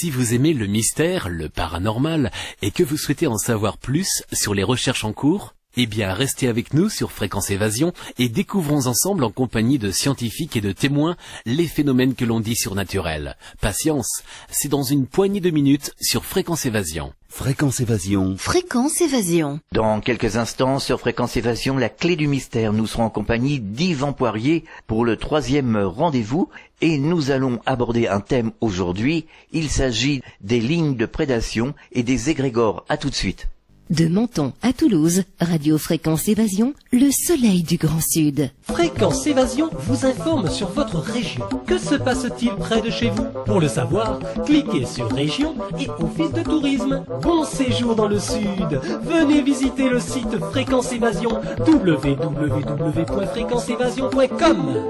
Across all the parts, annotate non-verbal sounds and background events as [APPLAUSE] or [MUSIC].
Si vous aimez le mystère, le paranormal, et que vous souhaitez en savoir plus sur les recherches en cours, eh bien, restez avec nous sur Fréquence Évasion et découvrons ensemble en compagnie de scientifiques et de témoins les phénomènes que l'on dit surnaturels. Patience, c'est dans une poignée de minutes sur Fréquence Évasion. Fréquence Évasion. Fréquence Évasion. Dans quelques instants, sur Fréquence Évasion, la clé du mystère. Nous serons en compagnie d'Yvan Poirier pour le troisième rendez-vous et nous allons aborder un thème aujourd'hui. Il s'agit des lignes de prédation et des égrégores. À tout de suite. De Menton à Toulouse, Radio Fréquence Évasion, le soleil du Grand Sud. Fréquence Évasion vous informe sur votre région. Que se passe-t-il près de chez vous Pour le savoir, cliquez sur Région et Office de tourisme. Bon séjour dans le Sud. Venez visiter le site Fréquence Évasion www.fréquenceévasion.com.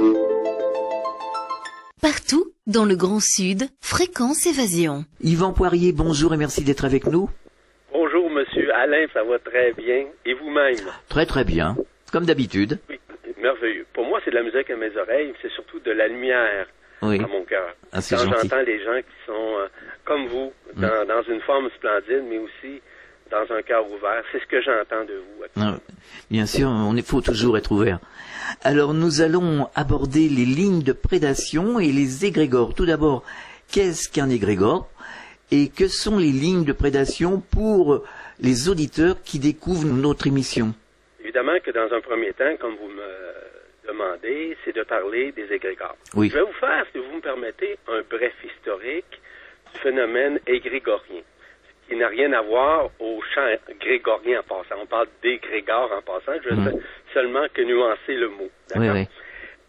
Partout dans le Grand Sud, Fréquence Évasion. Yvan Poirier, bonjour et merci d'être avec nous. Alain, ça va très bien. Et vous-même? Très très bien, comme d'habitude. Oui, merveilleux. Pour moi, c'est de la musique à mes oreilles, c'est surtout de la lumière Oui. à mon cœur. Ah, Quand j'entends les gens qui sont euh, comme vous, dans, dans une forme splendide, mais aussi dans un cœur ouvert, c'est ce que j'entends de vous. Ah, Bien sûr, on il faut toujours être ouvert. Alors nous allons aborder les lignes de prédation et les égrégores. Tout d'abord, qu'est-ce qu'un égrégore et que sont les lignes de prédation pour les auditeurs qui découvrent notre émission Évidemment que dans un premier temps, comme vous me demandez, c'est de parler des égrégores. Oui. Je vais vous faire, si vous me permettez, un bref historique du phénomène égrégorien, ce qui n'a rien à voir au chant grégorien en passant. On parle d'égrégore en passant, je Mhm. sais seulement que nuancer le mot. Oui, oui.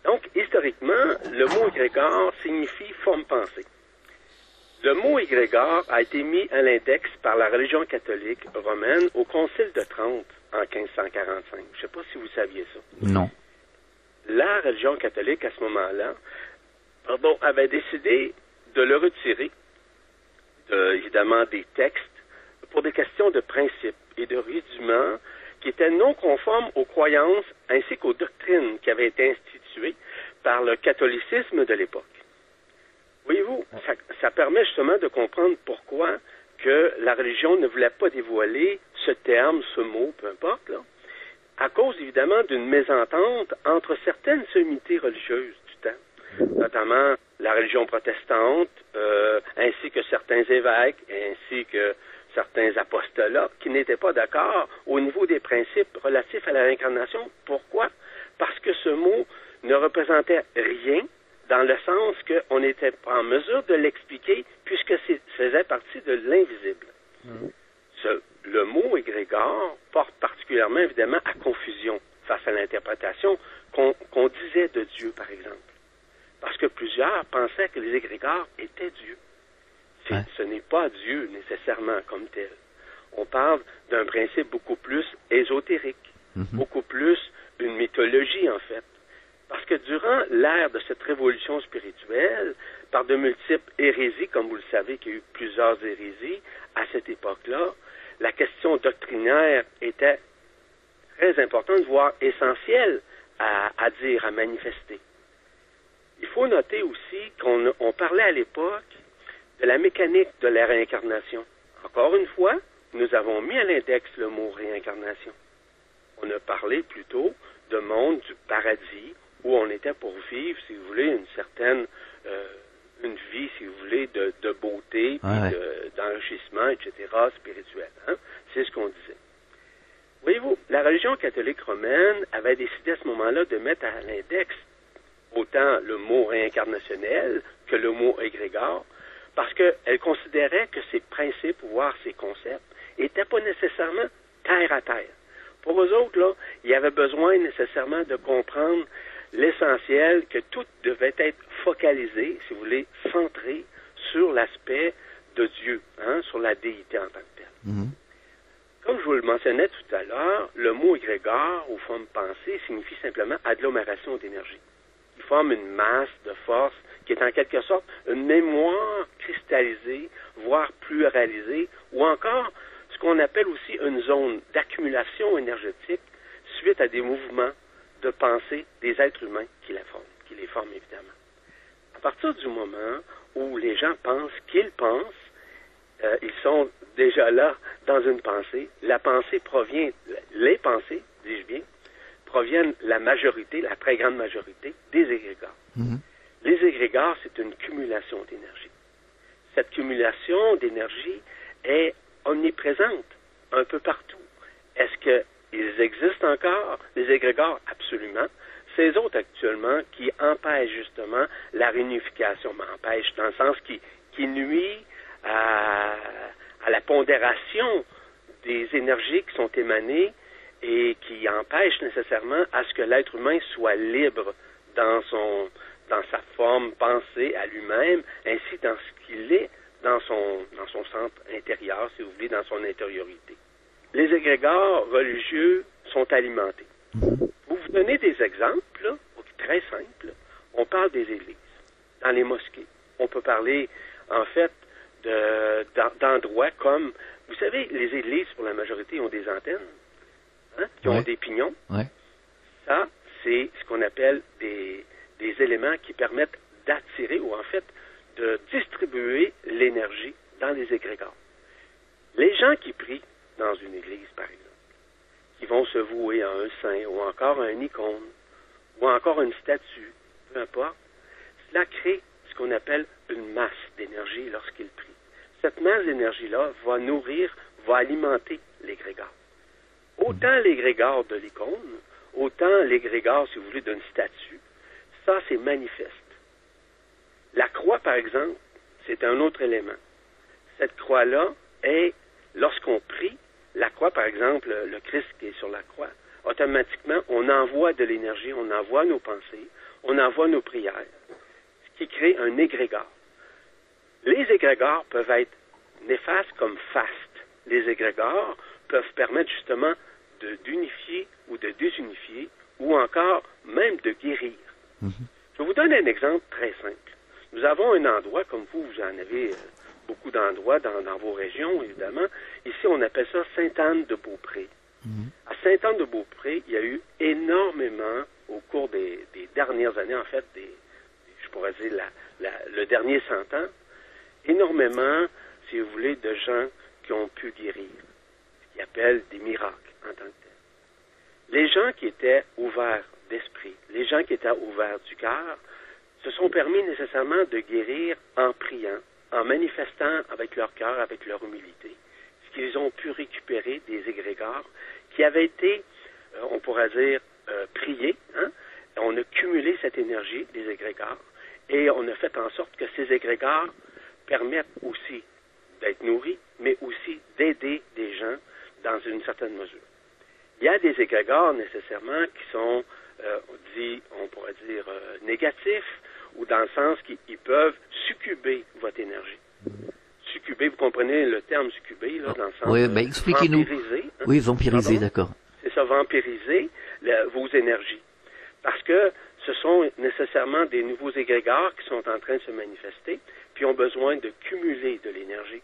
Donc, historiquement, le mot égrégore signifie forme pensée. Le mot égrégore a été mis à l'index par la religion catholique romaine au Concile de Trente en 1545. Je ne sais pas si vous saviez ça. Non. La religion catholique, à ce moment-là, pardon, avait décidé de le retirer, de- évidemment, des textes, pour des questions de principe et de rudiments qui étaient non conformes aux croyances ainsi qu'aux doctrines qui avaient été instituées par le catholicisme de l'époque. Voyez-vous, ça, permet justement de comprendre pourquoi que la religion ne voulait pas dévoiler ce terme, ce mot, peu importe, là, à cause évidemment d'une mésentente entre certaines sommités religieuses du temps, notamment la religion protestante, euh, ainsi que certains évêques, ainsi que certains apostolats, qui n'étaient pas d'accord au niveau des principes relatifs à la réincarnation. Pourquoi? Parce que ce mot ne représentait rien dans le sens qu'on n'était pas en mesure de l'expliquer puisque c'est faisait partie de l'invisible. Ce- le mot égrégore porte particulièrement évidemment à confusion face à l'interprétation qu'on disait de Dieu, par exemple. Parce que plusieurs pensaient que les égrégores étaient Dieu. Ce n'est pas Dieu nécessairement comme tel. On parle d'un principe beaucoup plus ésotérique, beaucoup plus une mythologie en fait. Parce que durant l'ère de cette révolution spirituelle, par de multiples hérésies, comme vous le savez qu'il y a eu plusieurs hérésies à cette époque-là, la question doctrinaire était très importante, voire essentielle à, dire, à manifester. Il faut noter aussi qu'on on parlait à l'époque de la mécanique de la réincarnation. Encore une fois, nous avons mis à l'index le mot réincarnation. On a parlé plutôt de monde du paradis où on était pour vivre, si vous voulez, une certaine euh, une vie, si vous voulez, de, de beauté, puis Ouais, ouais. de- d'enrichissement, etc., spirituel. hein. C'est ce qu'on disait. Voyez-vous, la religion catholique romaine avait décidé à ce moment-là de mettre à l'index autant le mot réincarnationnel que le mot égrégore, parce qu'elle considérait que ces principes, voire ces concepts, n'étaient pas nécessairement terre à terre. Pour eux autres, là, il y avait besoin nécessairement de comprendre l'essentiel, que tout devait être focalisé, si vous voulez, centré sur l'aspect de Dieu, hein, sur la déité en tant que telle. Mhm. Comme je vous le mentionnais tout à l'heure, le mot égrégore ou forme pensée signifie simplement agglomération d'énergie. Il forme une masse de force qui est en quelque sorte une mémoire cristallisée, voire pluralisée, ou encore ce qu'on appelle aussi une zone d'accumulation énergétique suite à des mouvements de pensée des êtres humains qui la forment, qui les forment évidemment. À partir du moment où les gens pensent qu'ils pensent, euh, ils sont déjà là dans une pensée. La pensée provient, les pensées, dis-je bien, proviennent la majorité, la très grande majorité, des égrégores. Mhm. Les égrégores, c'est une cumulation d'énergie. Cette cumulation d'énergie est omniprésente un peu partout. Est-ce qu'ils existent encore, les égrégores? Absolument. Ces autres actuellement qui empêchent justement la réunification, mais empêchent dans le sens qui, qui nuit à, à la pondération des énergies qui sont émanées et qui empêchent nécessairement à ce que l'être humain soit libre dans son dans sa forme pensée à lui-même, ainsi dans ce qu'il est dans son dans son centre intérieur, si vous voulez, dans son intériorité. Les égrégores religieux sont alimentés. Vous vous donnez des exemples, là, très simples. On parle des églises, dans les mosquées. On peut parler, en fait, de- d'en- d'endroits comme, vous savez, les églises, pour la majorité, ont des antennes, hein, qui ont Ouais. des pignons. Ouais. Ça, c'est ce qu'on appelle des, des éléments qui permettent d'attirer ou en fait de distribuer l'énergie dans les égrégores. Les gens qui prient dans une église, par exemple, qui vont se vouer à un saint ou encore à une icône ou encore une statue, peu importe, cela crée ce qu'on appelle une masse d'énergie lorsqu'ils prient. Cette masse d'énergie-là va nourrir, va alimenter l'égrégore. Autant l'égrégore de l'icône, autant l'égrégore, si vous voulez, d'une statue, ça, c'est manifeste. La croix, par exemple, c'est un autre élément. Cette croix-là est, lorsqu'on prie, la croix, par exemple, le Christ qui est sur la croix, automatiquement, on envoie de l'énergie, on envoie nos pensées, on envoie nos prières, ce qui crée un égrégore. Les égrégores peuvent être néfastes comme fastes. Les égrégores peuvent permettre justement de- d'unifier ou de désunifier ou encore même de guérir. Je vous donne un exemple très simple. Nous avons un endroit, comme vous, vous en avez euh, beaucoup d'endroits dans, dans vos régions, évidemment. Ici, on appelle ça Sainte-Anne-de-Beaupré. À Sainte-Anne-de-Beaupré, il y a eu énormément, au cours des, des dernières années, en fait, des, je pourrais dire la- la- le dernier cent ans, énormément, si vous voulez, de gens qui ont pu guérir, ce qu'ils appellent des miracles en tant que tels. Les gens qui étaient ouverts d'esprit, les gens qui étaient ouverts du cœur, se sont permis nécessairement de guérir en priant, en manifestant avec leur cœur, avec leur humilité, ce qu'ils ont pu récupérer des égrégores qui avaient été, euh, on pourrait dire, euh, priés. Hein? On a cumulé cette énergie des égrégores et on a fait en sorte que ces égrégores permettent aussi d'être nourris, mais aussi d'aider des gens dans une certaine mesure. Il y a des égrégores nécessairement qui sont, euh, dit, on pourrait dire, euh, négatifs, ou dans le sens qu'ils peuvent succuber votre énergie. Succuber, vous comprenez le terme succuber, là, dans le sens Oui, ben, expliquez-nous. hein? Oui, vampiriser, d'accord. c'est ça, vampiriser vos énergies. Parce que ce sont nécessairement des nouveaux égrégores qui sont en train de se manifester, puis ont besoin de cumuler de l'énergie.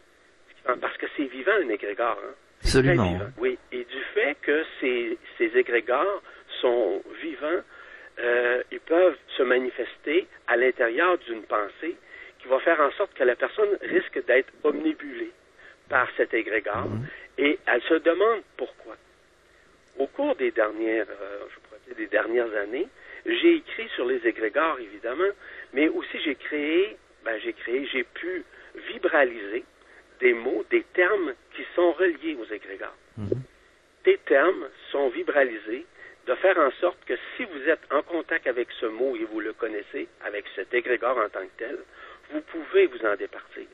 Parce que c'est vivant, un égrégore. Hein? Absolument. vivant. Oui, et du fait que ces, ces égrégores sont vivants, euh, ils peuvent se manifester à l'intérieur d'une pensée qui va faire en sorte que la personne risque d'être omnibulée par cet égrégore et elle se demande pourquoi. Au cours des dernières, euh, je pourrais dire des dernières années, j'ai écrit sur les égrégores évidemment, mais aussi j'ai créé, ben, j'ai créé, j'ai pu vibraliser des mots, des termes qui sont reliés aux égrégores. Des termes sont vibralisés de faire en sorte que si vous êtes en contact avec ce mot et vous le connaissez, avec cet égrégore en tant que tel, vous pouvez vous en départir.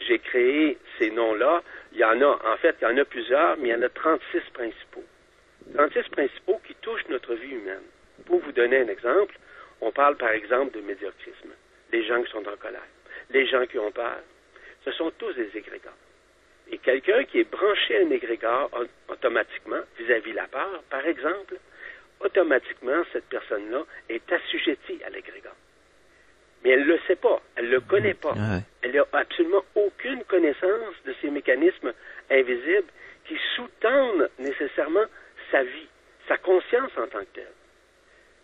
J'ai créé ces noms-là. Il y en a, en fait, il y en a plusieurs, mais il y en a 36 principaux. 36 principaux qui touchent notre vie humaine. Pour vous donner un exemple, on parle par exemple de médiocrisme. Les gens qui sont en colère, les gens qui ont peur, ce sont tous des égrégores. Et quelqu'un qui est branché à un égrégore au- automatiquement vis-à-vis la peur, par exemple, automatiquement, cette personne-là est assujettie à l'égrégore. Mais elle ne le sait pas, elle ne le connaît pas. Ouais. Elle n'a absolument aucune connaissance de ces mécanismes invisibles qui sous-tendent nécessairement sa vie, sa conscience en tant que telle.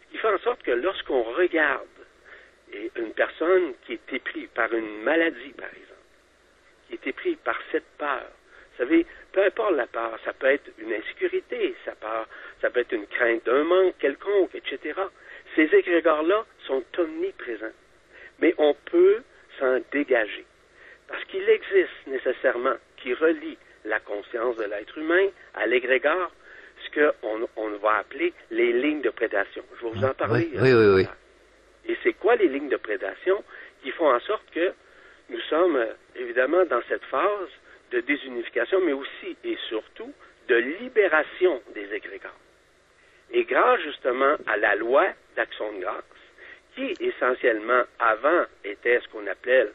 Ce qui fait en sorte que lorsqu'on regarde une personne qui est éprise par une maladie, par exemple, qui est épris par cette peur. Vous savez, peu importe la peur, ça peut être une insécurité, ça peut, ça peut être une crainte d'un manque quelconque, etc. Ces égrégores-là sont omniprésents. Mais on peut s'en dégager. Parce qu'il existe nécessairement, qui relie la conscience de l'être humain à l'égrégore, ce qu'on on va appeler les lignes de prédation. Je vais vous en parler. Oui, oui, oui, oui. Et c'est quoi les lignes de prédation qui font en sorte que nous sommes euh, évidemment dans cette phase de désunification, mais aussi et surtout de libération des égrégores. Et grâce justement à la loi d'action de grâce, qui essentiellement avant était ce qu'on appelle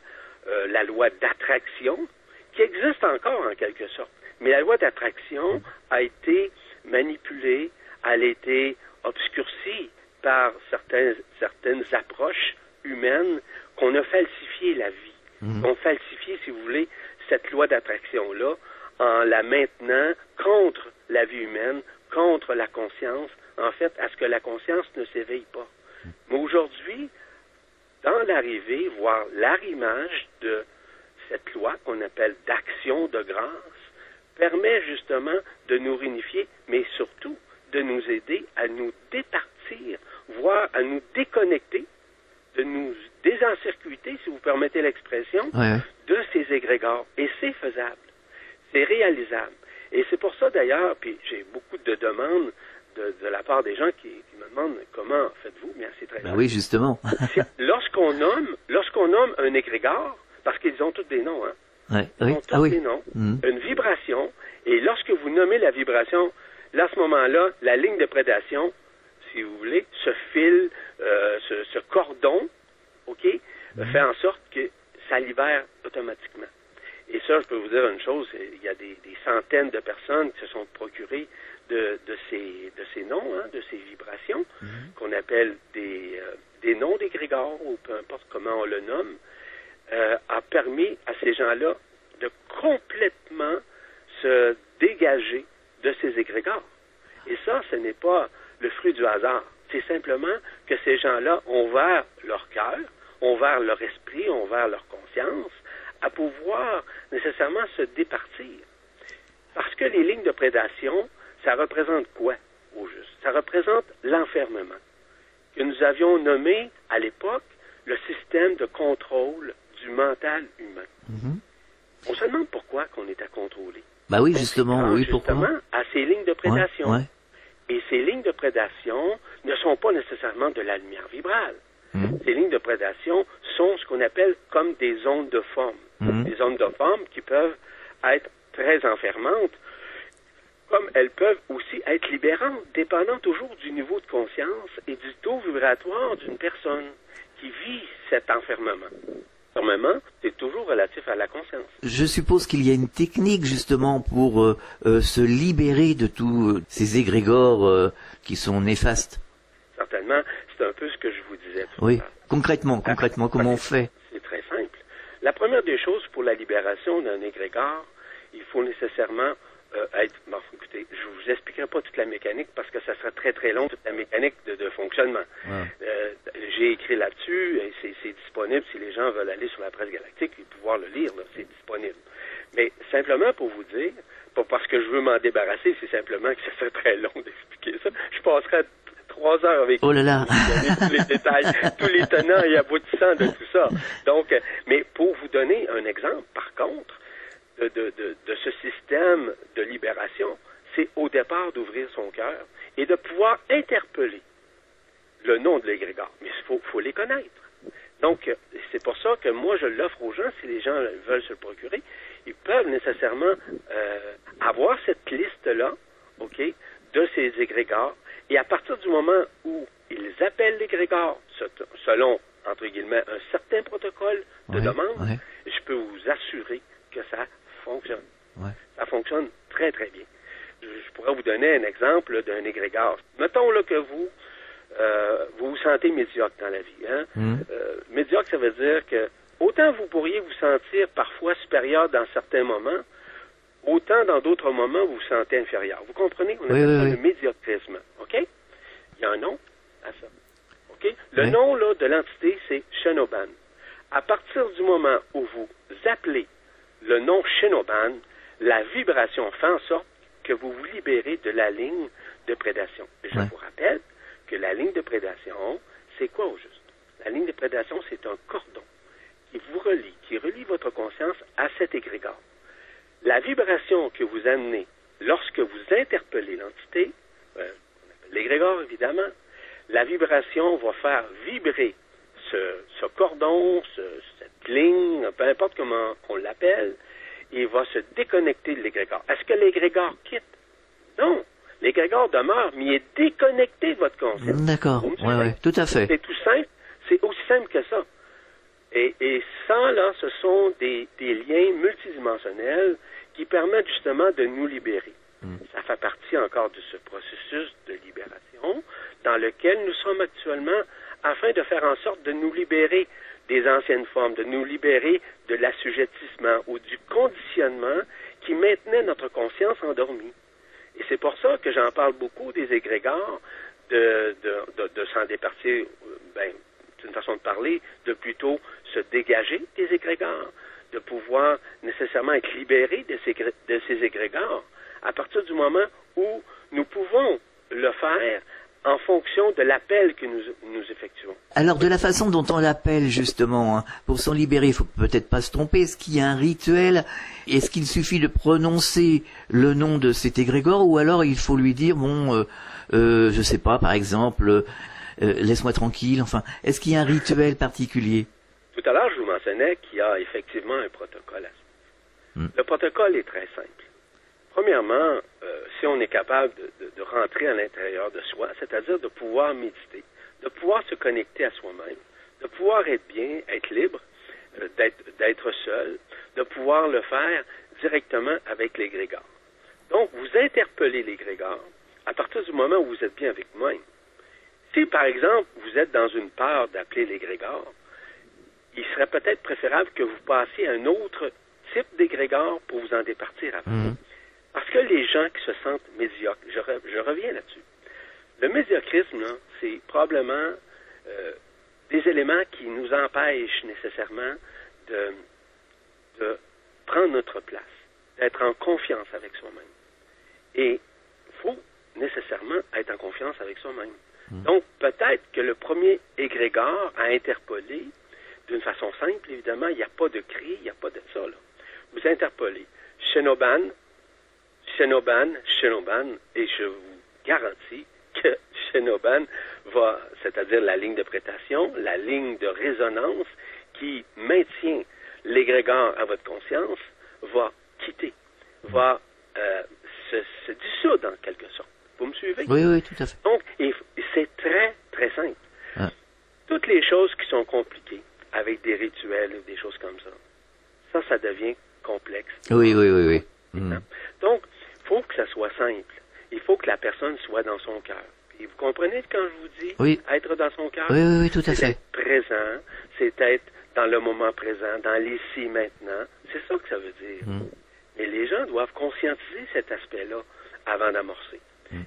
euh, la loi d'attraction, qui existe encore en quelque sorte. Mais la loi d'attraction a été manipulée, elle a été obscurcie par certaines, approches humaines qu'on a falsifié la vie. Mhm. On falsifié, si vous voulez, cette loi d'attraction-là en la maintenant contre la vie humaine, contre la conscience, en fait, à ce que la conscience ne s'éveille pas. Mais aujourd'hui, dans l'arrivée, voire l'arrimage de cette loi qu'on appelle d'action de grâce, permet justement de nous réunifier, mais surtout de nous aider à nous départir, voire à nous déconnecter, de nous désencircuiter, si vous permettez l'expression, Ouais. de ces égrégores. Et c'est faisable. C'est réalisable. Et c'est pour ça d'ailleurs, puis j'ai beaucoup de demandes de, de la part des gens qui, qui me demandent comment faites-vous, bien c'est très Ben oui, justement. [LAUGHS] Lorsqu'on nomme, lorsqu'on nomme un égrégore, parce qu'ils ont tous des noms, hein, Ouais. ils Oui. ont tous Ah oui. des noms, Mhm. une vibration, et lorsque vous nommez la vibration, là, à ce moment-là, la ligne de prédation, si vous voulez, ce fil, euh, ce, ce cordon, OK, fait en sorte que ça libère automatiquement. Et ça, je peux vous dire une chose, il y a des, des centaines de personnes qui se sont procurées de, de ces, de ces noms, hein, de ces vibrations, qu'on appelle des, euh, des noms d'égrégores, ou peu importe comment on le nomme, euh, a permis à ces gens-là de complètement se dégager de ces égrégores. Et ça, ce n'est pas le fruit du hasard. C'est simplement que ces gens-là ont ouvert leur cœur, ont ouvert leur esprit, ont ouvert leur conscience à pouvoir nécessairement se départir. Parce que les lignes de prédation, ça représente quoi au juste? Ça représente l'enfermement que nous avions nommé à l'époque le système de contrôle du mental humain. Mhm. On se demande pourquoi qu'on est à contrôler. Bah oui, justement. Oui, pourquoi? à ces lignes de Ouais, prédation. ouais. Et ces lignes de prédation ne sont pas nécessairement de la lumière vibrale. Mhm. Ces lignes de prédation sont ce qu'on appelle comme des ondes de forme. Mhm. Des ondes de forme qui peuvent être très enfermantes, comme elles peuvent aussi être libérantes, dépendant toujours du niveau de conscience et du taux vibratoire d'une personne qui vit cet enfermement. L'enfermement, c'est toujours relatif à la conscience. Je suppose qu'il y a une technique justement pour euh, euh, se libérer de tous euh, ces égrégores euh, qui sont néfastes. Certainement, c'est un peu ce que je vous disais tout Oui. Concrètement, concrètement, comment on fait? C'est très simple. La première des choses pour la libération d'un égrégore, il faut nécessairement euh, être. Bon, écoutez, je vous expliquerai pas toute la mécanique parce que ça serait très très long, toute la mécanique de, de fonctionnement. Euh, J'ai écrit là-dessus et c'est c'est disponible si les gens veulent aller sur la presse galactique et pouvoir le lire, c'est disponible. Mais simplement pour vous dire, pas parce que je veux m'en débarrasser, c'est simplement que ça serait très long d'expliquer ça. Je passerai trois heures avec Oh là là. tous les détails, tous les tenants et aboutissants de tout ça. Donc, euh, mais pour vous donner un exemple, par contre, de, de, de, de ce système de libération, c'est au départ d'ouvrir son cœur et de pouvoir interpeller le nom de l'égrégore. Mais il faut, faut les connaître. Donc, c'est pour ça que moi, je l'offre aux gens, si les gens veulent se le procurer, ils peuvent nécessairement euh, avoir cette liste-là, OK, de ces égrégores. Et à partir du moment où ils appellent l'égrégore se- selon, entre guillemets, un certain protocole de Ouais, demande, ouais. je peux vous assurer que ça fonctionne. Ouais. Ça fonctionne très, très bien. Je, pourrais vous donner un exemple d'un égrégore. Mettons là, que vous, euh, vous vous sentez médiocre dans la vie. Hein? Mhm. Euh, médiocre, ça veut dire que autant vous pourriez vous sentir parfois supérieur dans certains moments, autant dans d'autres moments vous vous sentez inférieur. Vous comprenez? On Oui, appelle oui, ça oui. le médiocrisme. OK? Il y a un nom à ça. OK? Le Oui. nom là, de l'entité, c'est Shinoban. À partir du moment où vous appelez le nom Shinoban, la vibration fait en sorte que vous vous libérez de la ligne de prédation. Je Ouais. vous rappelle que la ligne de prédation, c'est quoi au juste? La ligne de prédation, c'est un cordon qui vous relie, qui relie votre conscience à cet égrégore. La vibration que vous amenez lorsque vous interpellez l'entité, euh, l'égrégore évidemment, la vibration va faire vibrer ce, ce cordon, ce- cette ligne, peu importe comment on l'appelle, et va se déconnecter de l'égrégore. Est-ce que l'égrégore quitte? Non. L'égrégore demeure, mais il est déconnecté de votre conscience. D'accord. Ouais, tout à fait. C'est tout simple. C'est aussi simple que ça. Et, et ça, là, ce sont des, des liens multidimensionnels qui permettent justement de nous libérer. Ça fait partie encore de ce processus de libération dans lequel nous sommes actuellement afin de faire en sorte de nous libérer des anciennes formes, de nous libérer de l'assujettissement ou du conditionnement qui maintenait notre conscience endormie. Et c'est pour ça que j'en parle beaucoup des égrégores, de, s'en départir, euh, ben, c'est une façon de parler, de plutôt se dégager des égrégores, de pouvoir nécessairement être libéré de ces, de ces égrégores à partir du moment où nous pouvons le faire en fonction de l'appel que nous, nous effectuons. Alors de la façon dont on l'appelle justement, hein, pour s'en libérer, il faut peut-être pas se tromper. Est-ce qu'il y a un rituel? Est-ce qu'il suffit de prononcer le nom de cet égrégore? Ou alors il faut lui dire bon, euh, euh, je sais pas, par exemple, euh, laisse-moi tranquille. Enfin, est-ce qu'il y a un rituel particulier? Tout à l'heure, je vous mentionnais qu'il y a effectivement un protocole à. Hmm. Le protocole est très simple. Premièrement, euh, si on est capable de, rentrer à l'intérieur de soi, c'est-à-dire de pouvoir méditer, de pouvoir se connecter à soi-même, de pouvoir être bien, être libre, euh, d'être, seul, de pouvoir le faire directement avec l'égrégore. Donc, vous interpellez l'égrégore à partir du moment où vous êtes bien avec vous-même. Si, par exemple, vous êtes dans une peur d'appeler l'égrégore, il serait peut-être préférable que vous passiez à un autre type d'égrégore pour vous en départir avant. Parce que les gens qui se sentent médiocres, je, re- je reviens là-dessus. Le médiocrisme, c'est probablement euh, des éléments qui nous empêchent nécessairement de, de prendre notre place, d'être en confiance avec soi-même. Et il faut nécessairement être en confiance avec soi-même. Donc, peut-être que le premier égrégore à interpeller, d'une façon simple, évidemment, il n'y a pas de cri, il n'y a pas de ça, là. Vous interpellez Shinoban, Shinoban, Shinoban, et je vous garantis que [LAUGHS] Shinoban va, c'est-à-dire la ligne de prétation, la ligne de résonance qui maintient l'égrégore à votre conscience, va quitter, va euh, se, se dissoudre en quelque sorte. Vous me suivez? Oui, oui, tout à fait. Donc, c'est très, très simple. Ah. Toutes les choses qui sont compliquées, avec des rituels ou des choses comme ça, ça, ça devient complexe. Oui, oui, oui, oui. Mm. Donc, il faut que ça soit simple. Il faut que la personne soit dans son cœur. Et vous comprenez quand je vous dis? Oui. être dans son cœur? Oui, oui, oui, tout à C'est fait. être présent, c'est être dans le moment présent, dans l'ici maintenant. C'est ça que ça veut dire. Mm. Mais les gens doivent conscientiser cet aspect-là avant d'amorcer.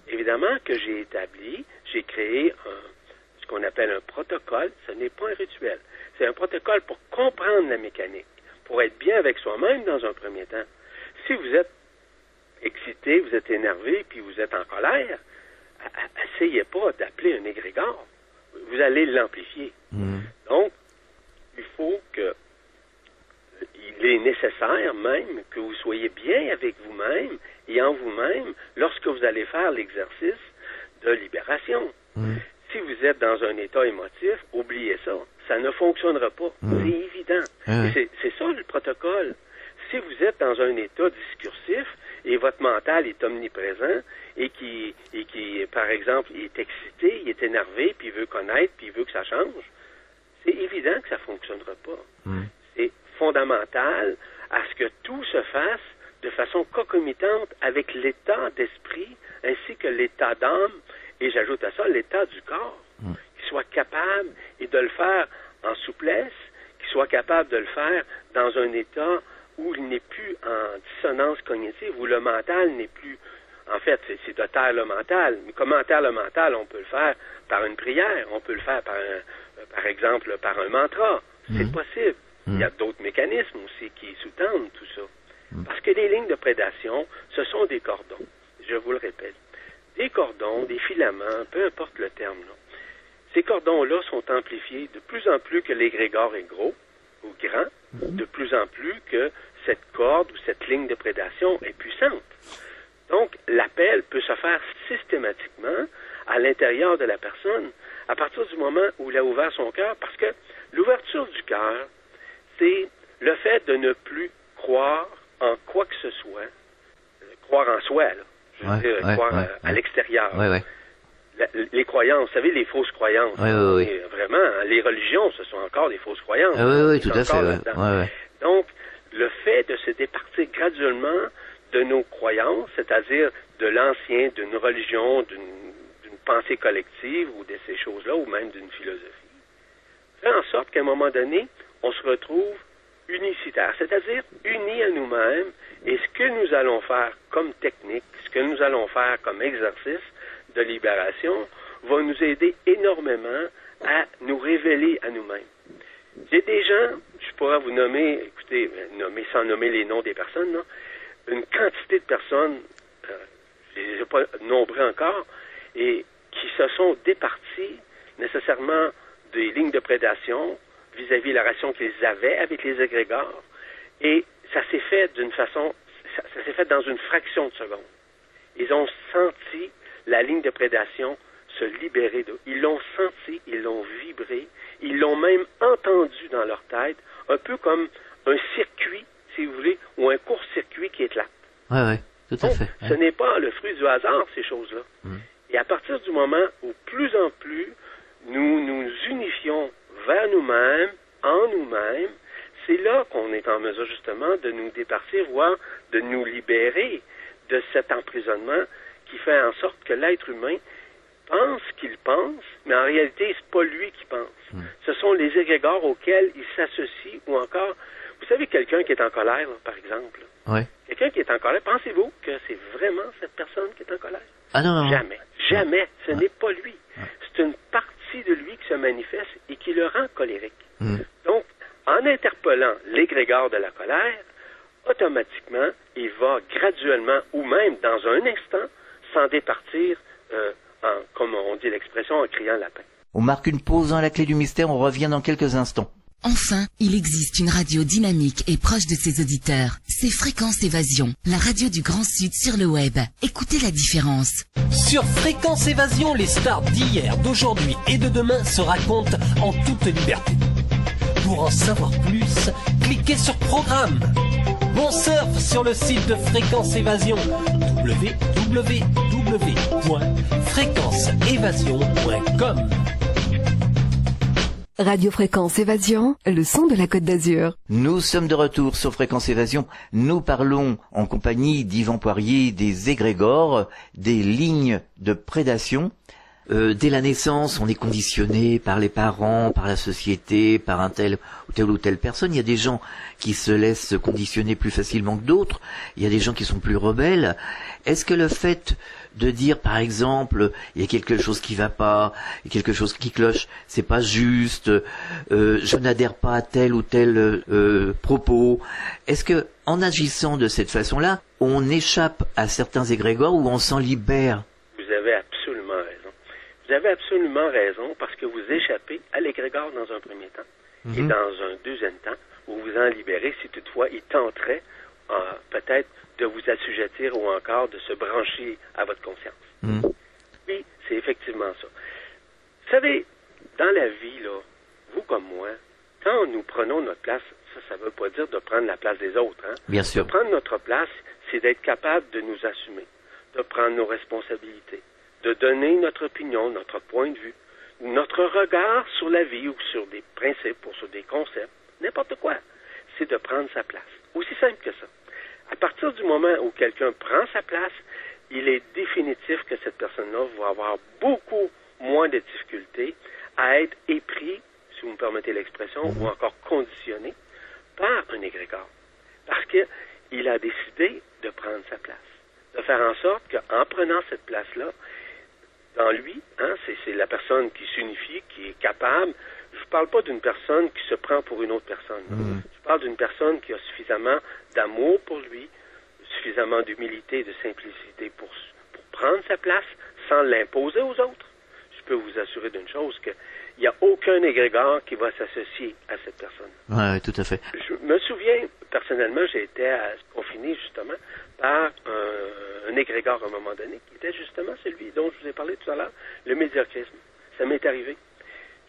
Évidemment que j'ai établi, j'ai créé un- ce qu'on appelle un protocole. Ce n'est pas un rituel. C'est un protocole pour comprendre la mécanique, pour être bien avec soi-même dans un premier temps. Si vous êtes excité, vous êtes énervé, puis vous êtes en colère, essayez pas d'appeler un égrégore. Vous allez l'amplifier. Mm. Donc, il faut que il est nécessaire même que vous soyez bien avec vous-même et en vous-même lorsque vous allez faire l'exercice de libération. Mm. Si vous êtes dans un état émotif, oubliez ça. Ça ne fonctionnera pas. C'est évident. C'est- C'est ça le protocole. Si vous êtes dans un état discursif et votre mental est omniprésent et qui, et qui, par exemple, il est excité, il est énervé, puis il veut connaître, puis il veut que ça change, c'est évident que ça ne fonctionnera pas. Mm. C'est fondamental à ce que tout se fasse de façon concomitante avec l'état d'esprit ainsi que l'état d'âme et j'ajoute à ça l'état du corps, qu'il soit capable et de le faire en souplesse, qu'il soit capable de le faire dans un état où il n'est plus en dissonance cognitive, où le mental n'est plus en fait, c'est- de taire le mental. Mais comment taire le mental? On peut le faire par une prière, on peut le faire par un, par exemple, par un mantra. C'est possible. Il y a d'autres mécanismes aussi qui sous-tendent tout ça. Parce que les lignes de prédation, ce sont des cordons. Je vous le répète. Des cordons, des filaments, peu importe le terme. Là. Ces cordons-là sont amplifiés de plus en plus que l'égrégore est gros ou grand, de plus en plus que cette corde ou cette ligne de prédation est puissante. Donc, l'appel peut se faire systématiquement à l'intérieur de la personne à partir du moment où il a ouvert son cœur, parce que l'ouverture du cœur, c'est le fait de ne plus croire en quoi que ce soit, euh, croire en soi, là. je veux dire, ouais, croire ouais, euh, à ouais. l'extérieur. La- les croyances, vous savez, les fausses croyances. Vraiment, hein, les religions, ce sont encore des fausses croyances. Ah, oui, oui, C'est tout à fait. Donc, le fait de se départir graduellement de nos croyances, c'est-à-dire de l'ancien, d'une religion, d'une pensée collective ou de ces choses-là, ou même d'une philosophie, fait en sorte qu'à un moment donné, on se retrouve unicitaire, c'est-à-dire unis à nous-mêmes, et ce que nous allons faire comme technique, ce que nous allons faire comme exercice de libération, va nous aider énormément à nous révéler à nous-mêmes. J'ai des gens, je pourrais vous nommer, écoutez, nommer sans nommer les noms des personnes, là, une quantité de personnes, je ne les ai pas nombrées encore, et qui se sont départies nécessairement des lignes de prédation vis-à-vis la relation qu'ils avaient avec les égrégores, et ça s'est fait d'une façon, ça s'est fait dans une fraction de seconde. Ils ont senti la ligne de prédation se libérer d'eux. Ils l'ont senti, ils l'ont vibré, ils l'ont même entendu dans leur tête, un peu comme un circuit, si vous voulez, ou un court-circuit qui éclate. Ouais, ouais. Tout à Donc, fait. ce n'est pas le fruit du hasard, ces choses-là. Et à partir du moment où plus en plus nous nous unifions vers nous-mêmes, en nous-mêmes, c'est là qu'on est en mesure justement de nous départir, voire de nous libérer de cet emprisonnement qui fait en sorte que l'être humain pense qu'il pense, mais en réalité, c'est pas lui qui pense. Ce sont les égrégores auxquels il s'associe ou encore, vous savez, quelqu'un qui est en colère, par exemple. Ouais. Quelqu'un qui est en colère, pensez-vous que c'est vraiment cette personne qui est en colère? Ah non, non, non. Jamais. Jamais. Ce n'est pas lui. C'est une partie de lui qui se manifeste et qui le rend colérique. Mm. Donc, en interpellant l'égrégore de la colère, automatiquement, il va graduellement, ou même dans un instant, s'en départir, euh, comme on dit l'expression, en criant lapin. On marque une pause dans la clé du mystère, on revient dans quelques instants. Enfin, il existe une radio dynamique et proche de ses auditeurs. C'est Fréquence Évasion, la radio du Grand Sud sur le web. Écoutez la différence. Sur Fréquence Évasion, les stars d'hier, d'aujourd'hui et de demain se racontent en toute liberté. Pour en savoir plus, cliquez sur Programme. On surfe sur le site de Fréquence Évasion www.fréquenceévasion.com. Radio Fréquence Évasion, le son de la Côte d'Azur. Nous sommes de retour sur Fréquence Évasion. Nous parlons en compagnie d'Yvan Poirier des égrégores, des lignes de prédation. Euh, dès la naissance, on est conditionné par les parents, par la société, par un tel ou telle ou telle personne. Il y a des gens qui se laissent conditionner plus facilement que d'autres. Il y a des gens qui sont plus rebelles. Est-ce que le fait de dire, par exemple, il y a quelque chose qui va pas, il y a quelque chose qui cloche, c'est pas juste, euh, je n'adhère pas à tel ou tel euh, propos. Est-ce que, en agissant de cette façon-là, on échappe à certains égrégores ou on s'en libère? Vous avez absolument raison. Vous avez absolument raison parce que vous échappez à l'égrégore dans un premier temps et dans un deuxième temps, vous vous en libérez si toutefois il tenterait euh, peut-être de vous assujettir ou encore de se brancher à votre conscience. Mm. Oui, c'est effectivement ça. Vous savez, dans la vie, là, vous comme moi, quand nous prenons notre place, ça, ça ne veut pas dire de prendre la place des autres. Hein? Bien De sûr. prendre notre place, c'est d'être capable de nous assumer, de prendre nos responsabilités, de donner notre opinion, notre point de vue, notre regard sur la vie ou sur des principes ou sur des concepts, n'importe quoi. C'est de prendre sa place. Aussi simple que ça. À partir du moment où quelqu'un prend sa place, il est définitif que cette personne-là va avoir beaucoup moins de difficultés à être épris, si vous me permettez l'expression, ou encore conditionné par un égrégore. Parce qu'il a décidé de prendre sa place. De faire en sorte qu'en prenant cette place-là, dans lui, hein, c'est, la personne qui s'unifie, qui est capable je parle pas d'une personne qui se prend pour une autre personne. Mhm. Je parle d'une personne qui a suffisamment d'amour pour lui, suffisamment d'humilité et de simplicité pour, pour prendre sa place sans l'imposer aux autres. Je peux vous assurer d'une chose que il n'y a aucun égrégore qui va s'associer à cette personne. Ouais, tout à fait. Je me souviens, personnellement, j'ai été confiné justement par un, un égrégore à un moment donné, qui était justement celui dont je vous ai parlé tout à l'heure, le médiocrisme. Ça m'est arrivé.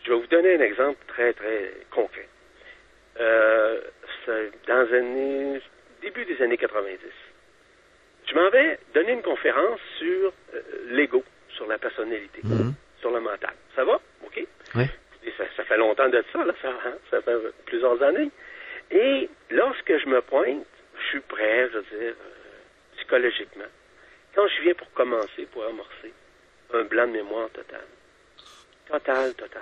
Je vais vous donner un exemple très, très concret. Euh, c'est dans années, début des années 90. Je m'en vais donner une conférence sur euh, l'ego, sur la personnalité, Mhm. sur le mental. Ça va? OK? Ouais. Et ça, ça fait longtemps de ça, là, ça, hein, ça fait plusieurs années. Et lorsque je me pointe, je suis prêt, je veux dire, euh, psychologiquement. Quand je viens pour commencer, pour amorcer, un blanc de mémoire total. Total, total.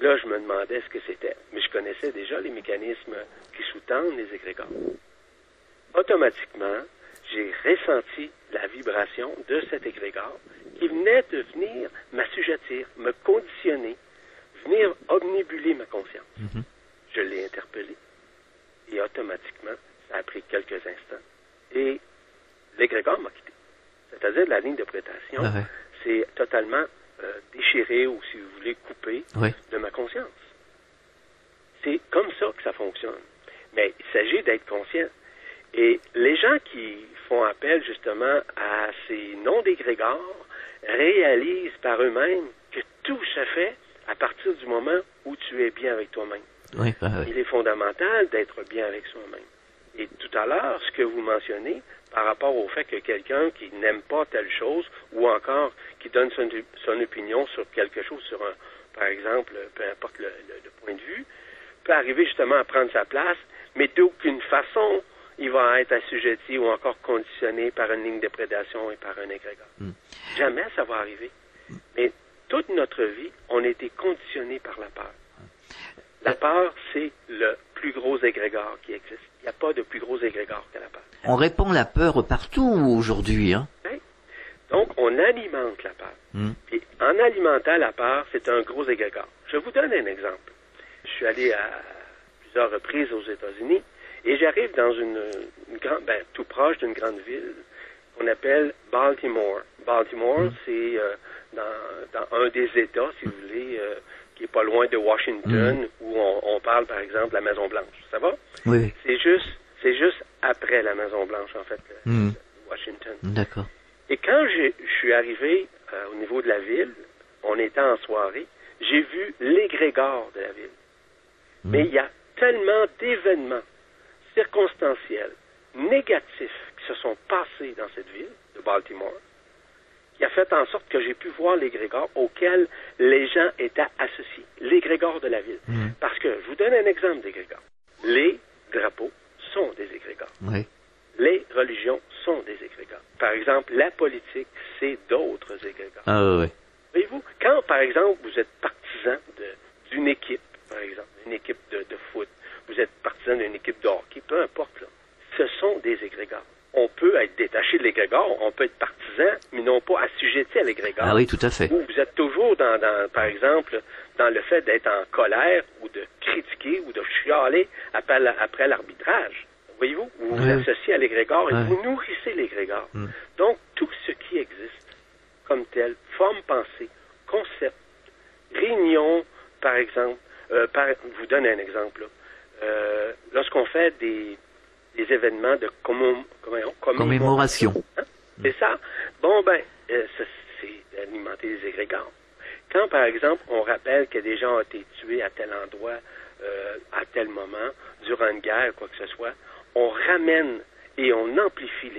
Là, je me demandais ce que c'était. Mais je connaissais déjà les mécanismes qui sous-tendent les égrégores. Automatiquement, j'ai ressenti la vibration de cet égrégore qui venait de venir m'assujettir, me conditionner, venir omnibuler ma conscience. Je l'ai interpellé et automatiquement, ça a pris quelques instants. Et l'égrégore m'a quitté. C'est-à-dire la ligne de Ah ouais. c'est totalement euh, déchiré ou, si vous voulez, coupé Ouais. de ma conscience. C'est comme ça que ça fonctionne. Mais il s'agit d'être conscient. Et les gens qui font appel justement à ces noms d'égrégores réalisent par eux-mêmes que tout se fait à partir du moment où tu es bien avec toi-même. Ouais. Il est fondamental d'être bien avec soi-même. Et tout à l'heure, ce que vous mentionnez par rapport au fait que quelqu'un qui n'aime pas telle chose ou encore qui donne son, son opinion sur quelque chose, sur un, par exemple, peu importe le, le- le point de vue, peut arriver justement à prendre sa place, mais d'aucune façon il va être assujetti ou encore conditionné par une ligne de prédation et par un égrégore. Jamais ça va arriver. Mais toute notre vie, on a été conditionné par la peur. La peur, c'est le plus gros égrégore qui existe. Il n'y a pas de plus gros égrégore que la peur. On répand la peur partout aujourd'hui, hein. Hein? Donc, on alimente la peur. Mm. Puis, en alimentant la peur, c'est un gros égrégore. Je vous donne un exemple. Je suis allé à plusieurs reprises aux États-Unis et j'arrive dans une, une grande, ben, tout proche d'une grande ville qu'on appelle Baltimore. Baltimore, c'est euh, dans, dans un des États, si vous voulez, euh, qui est pas loin de Washington, où on, on parle, par exemple, de la Maison Blanche. Ça va? Oui. C'est juste, c'est juste après la Maison Blanche, en fait, Mm. Washington. D'accord. Et quand je suis arrivé euh, au niveau de la ville, on était en soirée, j'ai vu l'égrégore de la ville. Mais il y a tellement d'événements circonstanciels, négatifs, qui se sont passés dans cette ville de Baltimore, qui a fait en sorte que j'ai pu voir l'égrégore auquel les gens étaient associés, l'égrégore de la ville. Parce que, je vous donne un exemple d'égrégore. Les drapeaux sont des égrégores. Oui. Les religions sont des égrégores. Par exemple, la politique, c'est d'autres égrégores. Ah ouais. Voyez-vous, quand, par exemple, vous êtes partisan d'une équipe, par exemple, une équipe de, de foot, vous êtes partisan d'une équipe de hockey, peu importe, là, ce sont des égrégores. On peut être détaché de l'égrégore, on peut être partisan, mais non pas assujetti à l'égrégore. Ah oui, tout à fait. Ou vous êtes toujours dans, dans, par exemple, dans le fait d'être en colère ou de critiquer ou de chialer après l'arbitrage. Voyez-vous, vous vous associez à l'égrégore et vous nourrissez l'égrégore. Mm. Donc, tout ce qui existe comme tel, forme pensée, concept, réunion, par exemple, euh, par, je vous donne un exemple. Euh, Lorsqu'on fait des, des événements de commom- Commémoration. Hein? C'est ça? Bon, ben, euh, c'est d'alimenter les égrégores. Quand, par exemple, on rappelle que des gens ont été tués à tel endroit, euh, à tel moment, durant une guerre, quoi que ce soit, on ramène et on amplifie.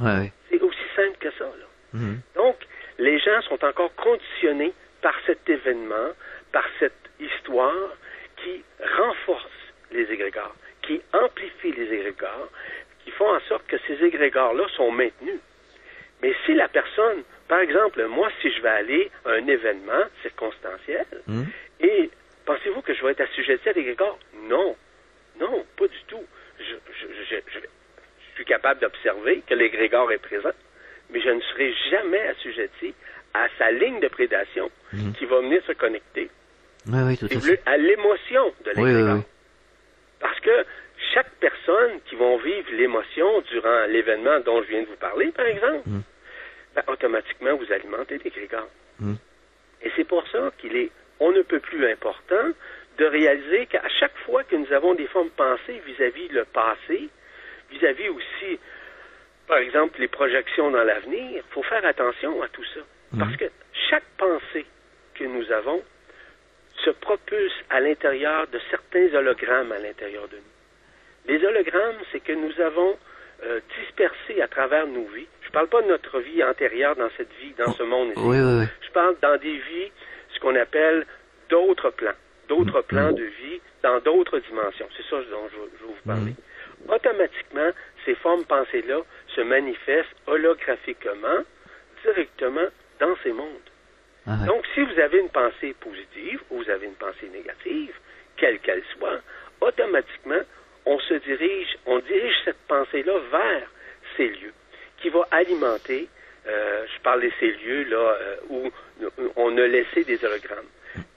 Ouais, ouais. C'est aussi simple que ça, là. Mhm. Donc, les gens sont encore conditionnés par cet événement, par cette histoire qui renforce les égrégores, qui amplifie les égrégores, qui font en sorte que ces égrégores-là sont maintenus. Mais si la personne, par exemple, moi, si je vais aller à un événement circonstanciel, Mhm. et pensez-vous que je vais être assujetti à l'égrégore? Non. Non, pas du tout. Je, suis capable d'observer que l'égrégore est présent, mais je ne serai jamais assujetti à sa ligne de prédation qui va venir se connecter Oui, oui, tout si à fait. l'émotion de l'égrégore. oui. Parce que chaque personne qui vont vivre l'émotion durant l'événement dont je viens de vous parler, par exemple, Mm. ben, automatiquement, vous alimentez l'égrégore. Mm. Et c'est pour ça qu'il est on ne peut plus important de réaliser qu'à chaque fois que nous avons des formes pensées vis-à-vis le passé, vis-à-vis aussi, par exemple, les projections dans l'avenir, il faut faire attention à tout ça. Parce que chaque pensée que nous avons se propulse à l'intérieur de certains hologrammes à l'intérieur de nous. Les hologrammes, c'est que nous avons euh, dispersé à travers nos vies. Je ne parle pas de notre vie antérieure dans cette vie, dans ce monde ici. Oui, oui, oui. Je parle dans des vies, ce qu'on appelle d'autres plans, d'autres plans de vie dans d'autres dimensions. C'est ça dont je, je vais vous parler. Automatiquement, ces formes pensées-là se manifestent holographiquement, directement dans ces mondes. Ah ouais. Donc, si vous avez une pensée positive ou vous avez une pensée négative, quelle qu'elle soit, automatiquement, on se dirige, on dirige cette pensée-là vers ces lieux, qui va alimenter, euh, je parle de ces lieux-là euh, où on a laissé des hologrammes.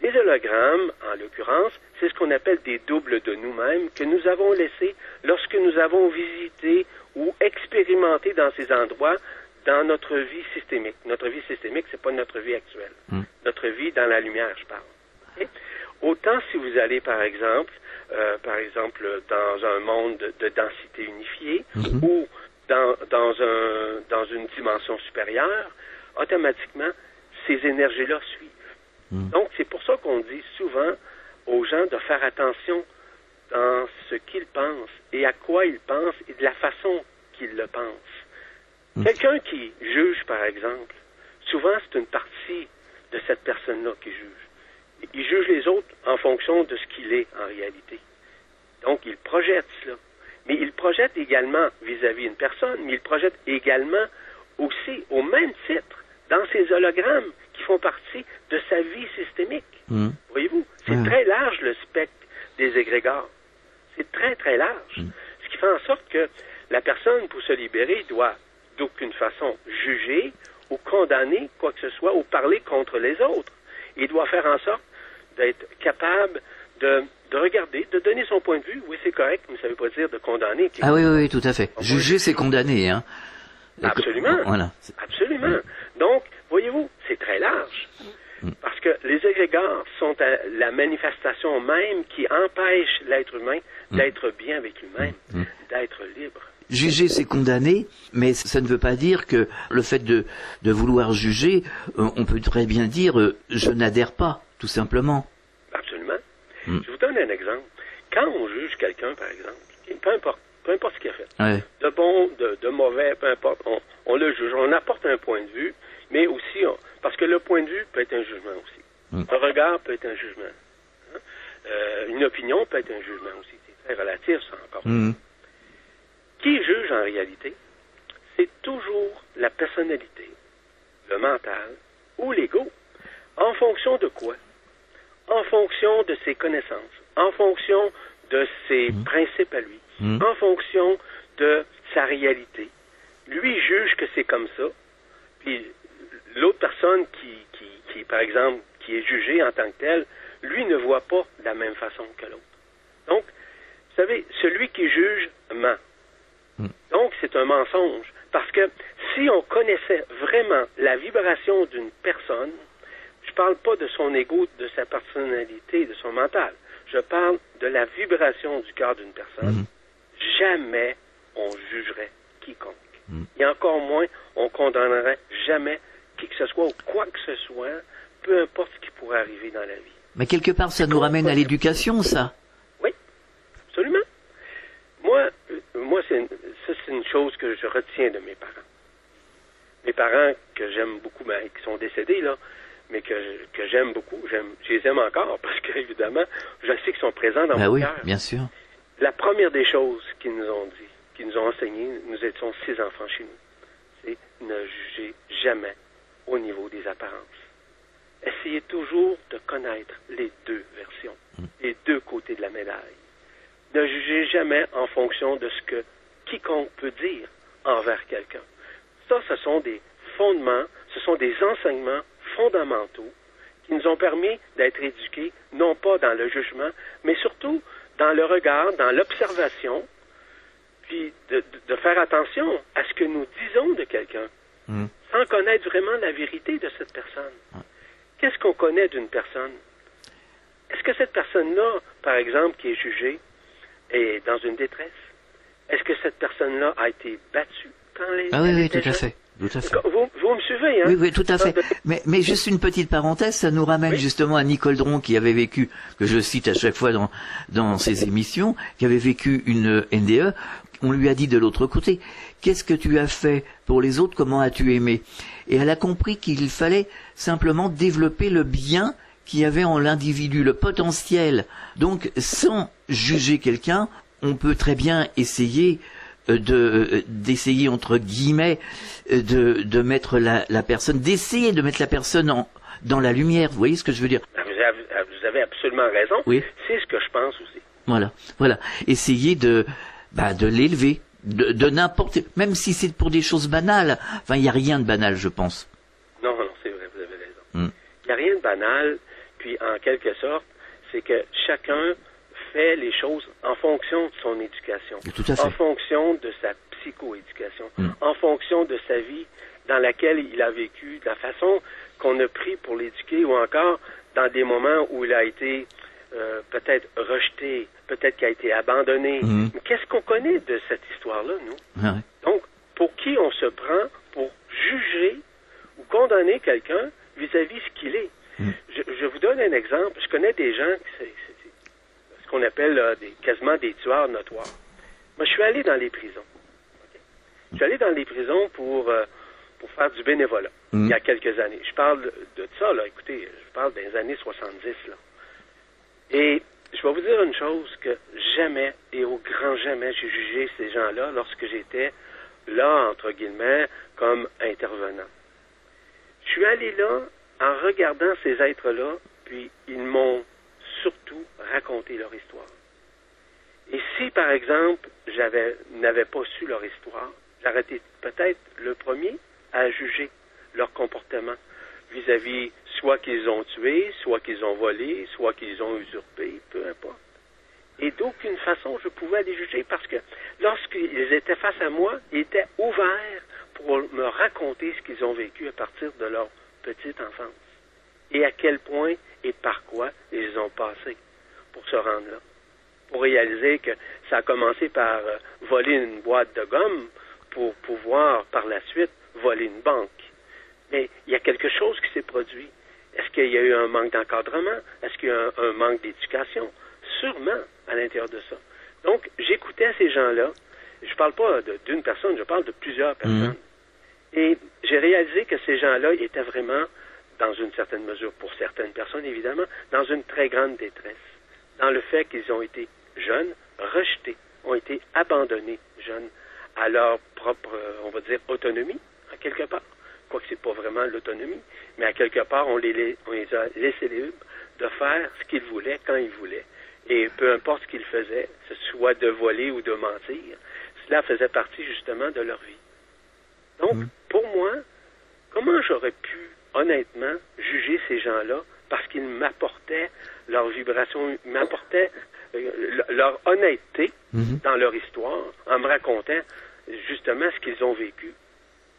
Les hologrammes, en l'occurrence, c'est ce qu'on appelle des doubles de nous-mêmes que nous avons laissés lorsque nous avons visité ou expérimenté dans ces endroits dans notre vie systémique. Notre vie systémique, c'est pas notre vie actuelle. Mm. Notre vie dans la lumière, je parle. Autant si vous allez, par exemple, euh, par exemple, dans un monde de, de densité unifiée Mhm. ou dans, dans, un, dans une dimension supérieure, automatiquement, ces énergies-là. Mm. Donc, c'est pour ça qu'on dit souvent aux gens de faire attention dans ce qu'ils pensent et à quoi ils pensent et de la façon qu'ils le pensent. Mm. Quelqu'un qui juge, par exemple, souvent c'est une partie de cette personne-là qui juge. Il juge les autres en fonction de ce qu'il est en réalité. Donc, il projette cela. Mais il projette également vis-à-vis une personne, mais il projette également aussi, au même titre, dans ces hologrammes qui font partie de sa vie systémique. Mm. Voyez-vous, c'est Ouais. très large le spectre des égrégores. C'est très, très large. Ce qui fait en sorte que la personne, pour se libérer, doit d'aucune façon juger ou condamner quoi que ce soit ou parler contre les autres. Il doit faire en sorte d'être capable de, de regarder, de donner son point de vue. Oui, c'est correct, mais ça ne veut pas dire de condamner. Ah oui, oui, oui, tout à fait. Juger, c'est condamner, hein. Absolument. Voilà. Absolument. Donc, voyez-vous, c'est très large. Parce que les égrégores sont à la manifestation même qui empêche l'être humain d'être bien avec lui-même, d'être libre. Juger, c'est condamner, mais ça ne veut pas dire que le fait de, de vouloir juger, euh, on peut très bien dire euh, je n'adhère pas, tout simplement. Absolument. Mm. Je vous donne un exemple. Quand on juge quelqu'un, par exemple, peu importe, peu importe ce qu'il a fait, Ouais. de bon, de, de mauvais, peu importe, on, on le juge, on apporte un point de vue, mais aussi, on- parce que le point de vue peut être un jugement aussi. Mm. Un regard peut être un jugement. Hein? Euh, une opinion peut être un jugement aussi. C'est très relatif, ça encore. Mhm. Qui juge en réalité, c'est toujours la personnalité, le mental ou l'ego. En fonction de quoi? En fonction de ses connaissances, en fonction de ses principes à lui, Mhm. en fonction de sa réalité. Lui juge que c'est comme ça, puis l'autre personne qui, qui, qui, par exemple, qui est jugée en tant que telle, lui ne voit pas de la même façon que l'autre. Donc, vous savez, celui qui juge ment. Donc, c'est un mensonge. Parce que si on connaissait vraiment la vibration d'une personne, je ne parle pas de son ego, de sa personnalité, de son mental. Je parle de la vibration du cœur d'une personne. Jamais on jugerait quiconque. Et encore moins, on condamnerait jamais que ce soit ou quoi que ce soit, peu importe ce qui pourrait arriver dans la vie. Mais quelque part, ça nous ramène à l'éducation, ça. Oui, absolument. Moi, euh, moi c'est ça, c'est une chose que je retiens de mes parents. Mes parents que j'aime beaucoup, ben, qui sont décédés, là, mais que, que j'aime beaucoup, j'aime, je les aime encore [LAUGHS] parce que, évidemment, je sais qu'ils sont présents dans Bah mon oui, cœur. bien sûr. La première des choses qu'ils nous ont dit, qu'ils nous ont enseigné, nous étions six enfants chez nous, c'est ne jugez jamais au niveau des apparences. Essayez toujours de connaître les deux versions, les deux côtés de la médaille. Ne jugez jamais en fonction de ce que quiconque peut dire envers quelqu'un. Ça, ce sont des fondements, ce sont des enseignements fondamentaux qui nous ont permis d'être éduqués, non pas dans le jugement, mais surtout dans le regard, dans l'observation, puis de, de- de faire attention à ce que nous disons de quelqu'un, Mm. Sans connaître vraiment la vérité de cette personne. Qu'est-ce qu'on connaît d'une personne? Est-ce que cette personne-là, par exemple, qui est jugée, est dans une détresse? Est-ce que cette personne-là a été battue quand elle Ah oui, oui, tout à fait. Tout à fait. Vous, vous me suivez, hein? Oui, oui, tout à fait. [LAUGHS] Mais, mais juste une petite parenthèse, ça nous ramène Oui. justement à Nicole Dron qui avait vécu, que je cite à chaque fois dans, dans ses émissions, qui avait vécu une NDE. On lui a dit de l'autre côté, qu'est-ce que tu as fait pour les autres, comment as-tu aimé? Et elle a compris qu'il fallait simplement développer le bien qu'il y avait en l'individu, le potentiel. Donc, sans juger quelqu'un, on peut très bien essayer de euh, d'essayer entre guillemets euh, de de mettre la, la personne d'essayer de mettre la personne en dans la lumière vous voyez ce que je veux dire? Ah, Vous avez, vous avez absolument raison. Oui. C'est ce que je pense aussi. voilà voilà essayer de bah de l'élever de, de n'importe même si c'est pour des choses banales enfin il y a rien de banal je pense Non, non, c'est vrai, vous avez raison. Mm. Il n'y a rien de banal, puis en quelque sorte, c'est que chacun fait les choses en fonction de son éducation, en fonction de sa psychoéducation, Mm. en fonction de sa vie dans laquelle il a vécu, de la façon qu'on a pris pour l'éduquer, ou encore dans des moments où il a été euh, peut-être rejeté, peut-être qu'il a été abandonné. Mm. Mais Qu'est-ce qu'on connaît de cette histoire-là, nous? Ah. Donc, pour qui on se prend pour juger ou condamner quelqu'un vis-à-vis ce qu'il est? Mm. Je, je vous donne un exemple. Je connais des gens, c'est c'est- c'est ce qu'on appelle là, des, quasiment des tueurs notoires. Moi, je suis allé dans les prisons. Je suis allé dans les prisons pour, euh, pour faire du bénévolat Mm. il y a quelques années. Je parle de, de ça, là. Écoutez, je parle des années 70, là. Et je vais vous dire une chose que jamais et au grand jamais j'ai jugé ces gens-là lorsque j'étais là, entre guillemets, comme intervenant. Je suis allé là en regardant ces êtres-là, puis ils m'ont surtout raconté leur histoire. Et si, par exemple, j'avais n'avais pas su leur histoire, j'aurais été peut-être le premier à juger leur comportement vis-à-vis soit qu'ils ont tué, soit qu'ils ont volé, soit qu'ils ont usurpé, peu importe. Et d'aucune façon je pouvais les juger parce que lorsqu'ils étaient face à moi, ils étaient ouverts pour me raconter ce qu'ils ont vécu à partir de leur petite enfance et à quel point et par quoi ils ont passé pour se rendre là. Pour réaliser que ça a commencé par euh, voler une boîte de gomme pour pouvoir par la suite voler une banque. Mais il y a quelque chose qui s'est produit. Est-ce qu'il y a eu un manque d'encadrement? Est-ce qu'il y a eu un, un manque d'éducation? Sûrement à l'intérieur de ça. Donc, j'écoutais ces gens-là. Je ne parle pas d'une personne, je parle de plusieurs personnes. Et j'ai réalisé que ces gens-là étaient vraiment, dans une certaine mesure, pour certaines personnes évidemment, dans une très grande détresse. Dans le fait qu'ils ont été jeunes, rejetés, ont été abandonnés jeunes à leur propre, euh, on va dire, autonomie, à quelque part. Quoique c'est pas vraiment l'autonomie, mais à quelque part, on les, on les a laissés libres de faire ce qu'ils voulaient quand ils voulaient. Et peu importe ce qu'ils faisaient, ce soit de voler ou de mentir, cela faisait partie justement de leur vie. Donc, pour moi, comment j'aurais pu, honnêtement, juger ces gens-là parce qu'ils m'apportaient leur vibration, ils m'apportaient euh, le- leur honnêteté Mhm. dans leur histoire en me racontant justement ce qu'ils ont vécu.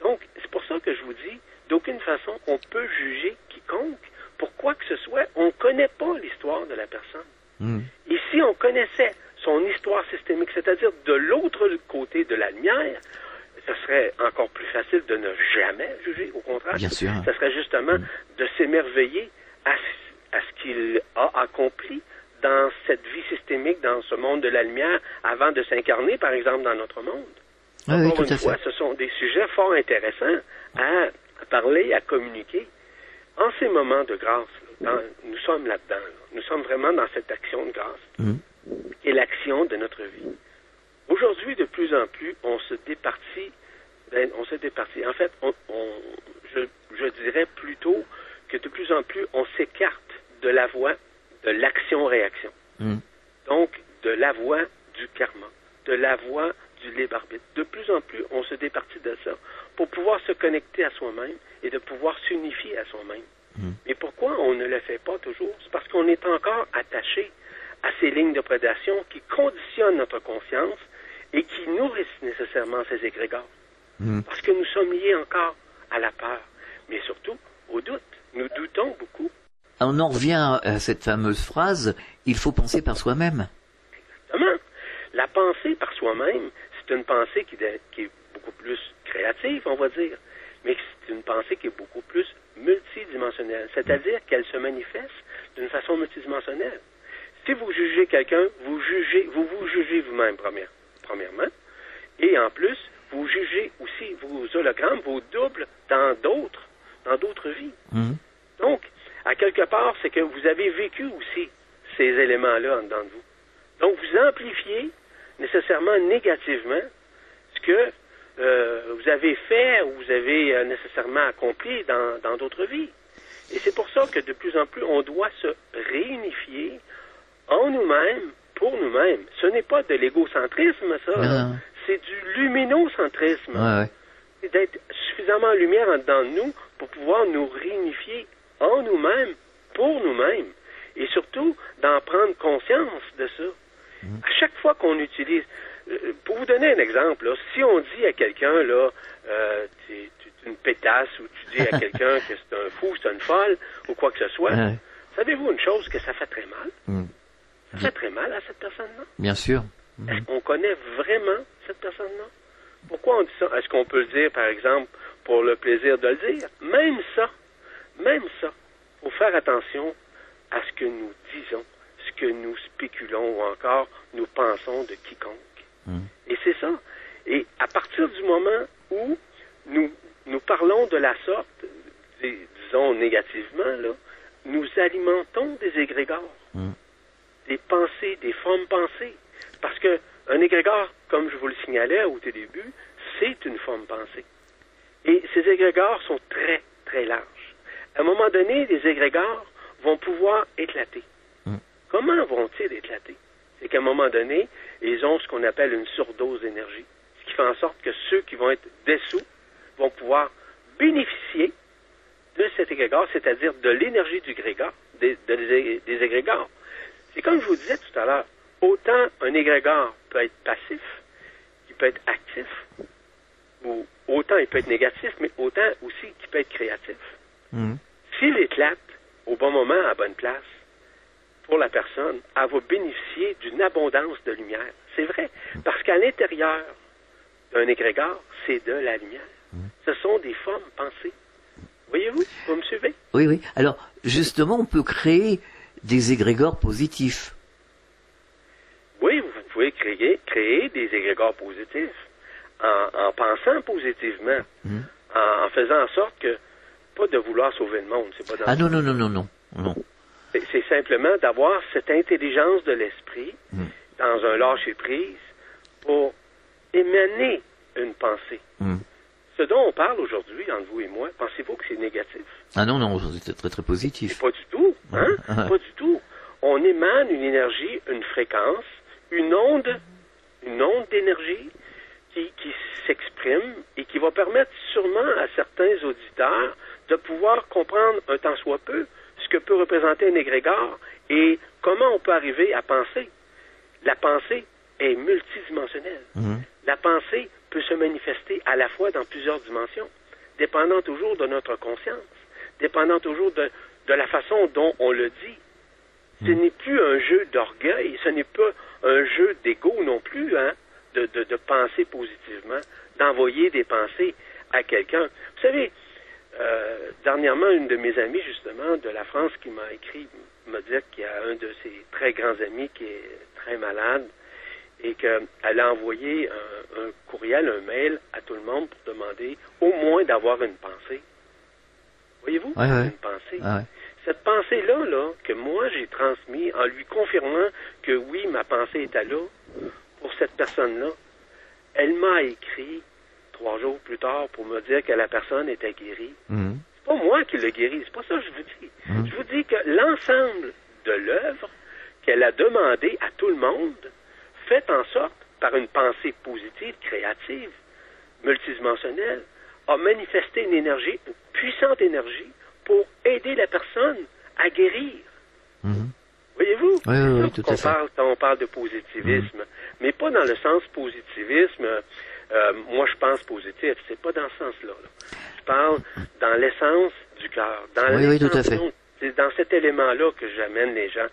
Donc, c'est pour ça que je vous dis, d'aucune façon, on peut juger quiconque pour quoi que ce soit. On ne connaît pas l'histoire de la personne. Mhm. Et si on connaissait son histoire systémique, c'est-à-dire de l'autre côté de la lumière, ce serait encore plus facile de ne jamais juger. Au contraire, Bien sûr. ce serait justement de s'émerveiller à, ce- à ce qu'il a accompli dans cette vie systémique, dans ce monde de la lumière, avant de s'incarner, par exemple, dans notre monde. Ah oui, tout une à fois, fait. ce sont des sujets fort intéressants à, à parler, à communiquer. En ces moments de grâce, dans- nous sommes là-dedans. là. Nous sommes vraiment dans cette action de grâce Mhm. et l'action de notre vie. Aujourd'hui, de plus en plus, on se départit. ben, on se départit. En fait, on, on- je, je dirais plutôt que de plus en plus, on s'écarte de la voie de l'action-réaction. Mhm. Donc, de la voie du karma, de la voie du libre arbitre. De plus en plus, on se départit de ça pour pouvoir se connecter à soi-même et de pouvoir s'unifier à soi-même. Mais pourquoi on ne le fait pas toujours? C'est parce qu'on est encore attaché à ces lignes de prédation qui conditionnent notre conscience et qui nourrissent nécessairement ces égrégores. Parce que nous sommes liés encore à la peur, mais surtout au doute. Nous doutons beaucoup. On en revient à cette fameuse phrase, il faut penser par soi-même. Exactement. La pensée par soi-même, c'est une pensée qui, qui est beaucoup plus créative, on va dire, mais c'est une pensée qui est beaucoup plus multidimensionnelle, c'est-à-dire qu'elle se manifeste d'une façon multidimensionnelle. Si vous jugez quelqu'un, vous jugez, vous vous jugez vous-même première- premièrement, et en plus, vous jugez aussi vos hologrammes, vos doubles dans d'autres, dans d'autres vies. Mhm. Donc, à quelque part, c'est que vous avez vécu aussi ces éléments-là en dedans de vous. Donc, vous amplifiez nécessairement négativement ce que euh, vous avez fait ou vous avez euh, nécessairement accompli dans dans d'autres vies. Et c'est pour ça que de plus en plus, on doit se réunifier en nous-mêmes, pour nous-mêmes. Ce n'est pas de l'égocentrisme, ça. C'est du luminocentrisme Ouais, ouais. c'est d'être suffisamment en lumière en dedans de nous pour pouvoir nous réunifier en nous-mêmes, pour nous-mêmes, et surtout d'en prendre conscience de ça. À chaque fois qu'on utilise, euh, pour vous donner un exemple, là, si on dit à quelqu'un là, euh, tu une pétasse, ou tu dis à [LAUGHS] quelqu'un que c'est un fou, c'est une folle, ou quoi que ce soit, Ouais. savez-vous une chose que ça fait très mal? Mm. Fait très mal à cette personne-là. Bien sûr. Est-ce qu'on connaît vraiment cette personne-là? Pourquoi on dit ça? Est-ce qu'on peut le dire, par exemple, pour le plaisir de le dire? Même ça, même ça, faut faire attention à ce que nous disons, ce que nous spéculons ou encore nous pensons de quiconque. Et c'est ça. Et à partir du moment où nous, nous parlons de la sorte, dis- disons négativement, là, nous alimentons des égrégores des pensées, des formes pensées. Parce que un égrégore, comme je vous le signalais au tout début, c'est une forme pensée. Et ces égrégores sont très, très larges. À un moment donné, les égrégores vont pouvoir éclater. Comment vont-ils éclater? C'est qu'à un moment donné, ils ont ce qu'on appelle une surdose d'énergie. Ce qui fait en sorte que ceux qui vont être dessous vont pouvoir bénéficier de cet égrégore, c'est-à-dire de l'énergie du grégor, des, de- des- des égrégores. C'est comme je vous disais tout à l'heure, autant un égrégore peut être passif, il peut être actif, ou autant il peut être négatif, mais autant aussi qu'il peut être créatif. Mhm. S'il éclate au bon moment, à la bonne place, pour la personne, elle va bénéficier d'une abondance de lumière. C'est vrai, parce qu'à l'intérieur d'un égrégore, c'est de la lumière. Ce sont des formes pensées. Voyez-vous, vous me suivez? Oui, oui. Alors, justement, on peut créer des égrégores positifs. Oui, vous pouvez créer, créer des égrégores positifs en, en pensant positivement, en, en faisant en sorte que, pas de vouloir sauver le monde, c'est pas dans Ah non, non, non, non, non. non. C'est- C'est simplement d'avoir cette intelligence de l'esprit Mm. dans un lâcher-prise pour émaner une pensée. Mm. Ce dont on parle aujourd'hui, entre vous et moi, pensez-vous que c'est négatif? Ah non, non, c'était très, très positif. Pas du tout, hein? Ah. Pas du tout. On émane une énergie, une fréquence, une onde, une onde d'énergie qui, qui s'exprime et qui va permettre sûrement à certains auditeurs de pouvoir comprendre un tant soit peu ce que peut représenter un égrégore et comment on peut arriver à penser. La pensée est multidimensionnelle. Mhm. La pensée peut se manifester à la fois dans plusieurs dimensions, dépendant toujours de notre conscience, dépendant toujours de, de la façon dont on le dit. Ce n'est plus un jeu d'orgueil, ce n'est pas un jeu d'ego non plus, hein, de, de, de penser positivement, d'envoyer des pensées à quelqu'un. Vous savez, euh, dernièrement, une de mes amies, justement, de la France, qui m'a écrit, me dire qu'il y a un de ses très grands amis qui est très malade et qu'elle a envoyé un, un courriel, un mail à tout le monde pour demander au moins d'avoir une pensée. Voyez-vous? Ouais, ouais. Une pensée. Ah ouais. Cette pensée-là, là, que moi j'ai transmise en lui confirmant que oui, ma pensée était là pour cette personne-là, elle m'a écrit trois jours plus tard pour me dire que la personne était guérie. Mhm. C'est pas moi qui l'ai guérie, c'est pas ça que je vous dis. Je vous dis que l'ensemble de l'œuvre qu'elle a demandé à tout le monde, fait en sorte, par une pensée positive, créative, multidimensionnelle, a manifesté une énergie, une puissante énergie pour aider la personne à guérir. Mhm. Voyez-vous? Oui, oui, oui, fait. parle quand on parle de positivisme, mais pas dans le sens positivisme. euh, moi, je pense positif. C'est pas dans ce sens-là. là. Je parle dans l'essence du cœur, dans Oui, oui, tout à fait. l'intention. C'est dans cet élément-là que j'amène les gens,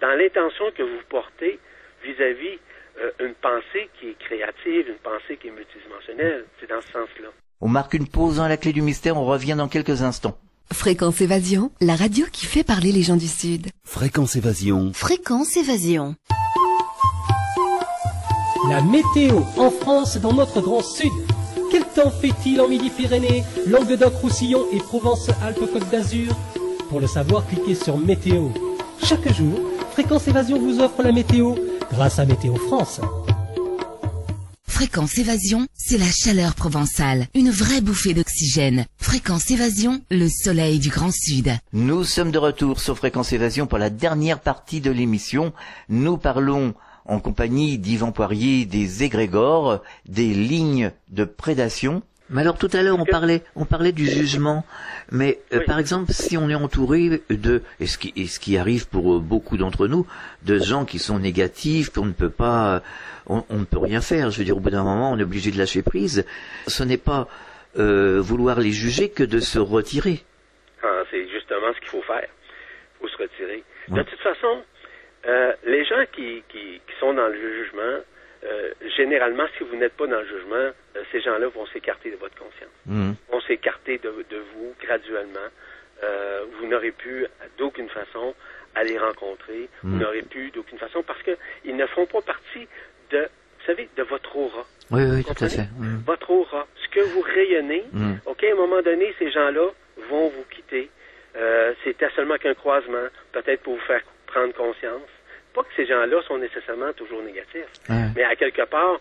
dans l'intention que vous portez vis-à-vis euh, une pensée qui est créative, une pensée qui est multidimensionnelle. C'est dans ce sens-là. On marque une pause dans la clé du mystère, on revient dans quelques instants. Fréquence Évasion, la radio qui fait parler les gens du Sud. Fréquence Évasion. Fréquence Évasion. La météo en France dans notre grand sud. Quel temps fait-il en Midi-Pyrénées, Languedoc-Roussillon et Provence-Alpes-Côte d'Azur? Pour le savoir, cliquez sur Météo. Chaque jour, Fréquence Évasion vous offre la météo grâce à Météo France. Fréquence Évasion, c'est la chaleur provençale, une vraie bouffée d'oxygène. Fréquence Évasion, le soleil du Grand Sud. Nous sommes de retour sur Fréquence Évasion pour la dernière partie de l'émission. Nous parlons en compagnie d'Yvan Poirier des égrégores, des lignes de prédation. Mais alors tout à l'heure on parlait, on parlait du jugement. Mais euh, par exemple, si on est entouré de, et ce qui, et ce qui arrive pour euh, beaucoup d'entre nous, de gens qui sont négatifs, qu'on ne peut pas, euh, on, on ne peut rien faire. Je veux dire, au bout d'un moment, on est obligé de lâcher prise. Ce n'est pas euh, vouloir les juger que de se retirer. Ah, c'est justement ce qu'il faut faire. Il faut se retirer. Ouais. De toute façon, euh, les gens qui, qui, qui sont dans le jugement, euh, généralement, si vous n'êtes pas dans le jugement, euh, ces gens-là vont s'écarter de votre conscience. Mhm. Vont s'écarter de, de vous graduellement. Euh, vous n'aurez pu d'aucune façon à les rencontrer. Vous Mm. n'aurez pu d'aucune façon parce qu'ils ne font pas partie de, vous savez, de votre aura. Oui, oui, tout à fait. Mhm. Votre aura. Ce que vous rayonnez, Mhm. OK, à un moment donné, ces gens-là vont vous quitter. C'était seulement qu'un croisement, peut-être pour vous faire prendre conscience. Pas que ces gens-là sont nécessairement toujours négatifs, Ouais. mais à quelque part,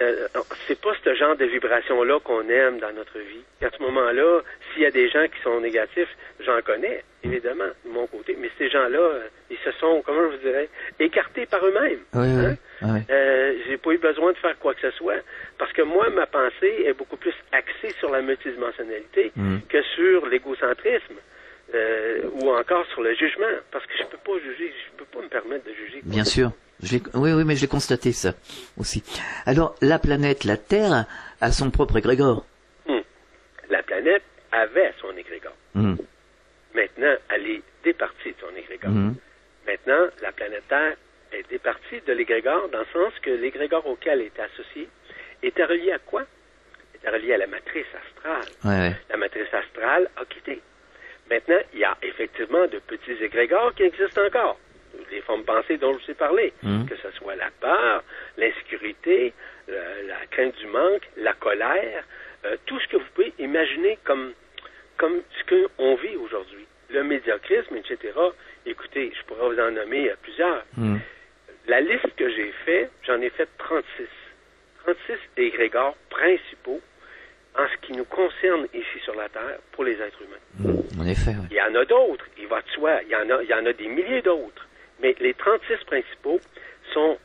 euh, c'est pas ce genre de vibration-là qu'on aime dans notre vie. À ce moment-là, s'il y a des gens qui sont négatifs, j'en connais, évidemment, de mon côté, mais ces gens-là, ils se sont, comment je vous dirais, écartés par eux-mêmes. Oui, Hein? oui. Euh, j'ai pas eu besoin de faire quoi que ce soit parce que moi, ma pensée est beaucoup plus axée sur la multidimensionnalité Mhm. que sur l'égocentrisme euh, ou encore sur le jugement parce que je peux pas juger, je peux pas me permettre de juger. Bien sûr. Je oui, oui, mais je l'ai constaté ça aussi. Alors, la planète, la Terre, a son propre égrégore. Hum. La planète avait son égrégore. Mhm. Maintenant, elle est départie de son égrégore. Mhm. Maintenant, la planète Terre est départie de l'égrégore dans le sens que l'égrégore auquel elle était associée était relié à quoi? Était relié à la matrice astrale. Ouais, ouais. la matrice astrale a quitté. Maintenant, il y a effectivement de petits égrégores qui existent encore. Les formes pensées dont je vous ai parlé, Mhm. que ce soit la peur, l'insécurité, euh, la crainte du manque, la colère, euh, tout ce que vous pouvez imaginer comme, comme ce qu'on vit aujourd'hui. Le médiocrisme, etc. Écoutez, je pourrais vous en nommer euh, plusieurs. Mhm. La liste que j'ai faite, j'en ai fait 36. 36 égrégores principaux en ce qui nous concerne ici sur la Terre pour les êtres humains. Mhm. En effet. Il y en a d'autres, il va de soi, il y en a, il y en a des milliers d'autres. Mais les 36 principaux sont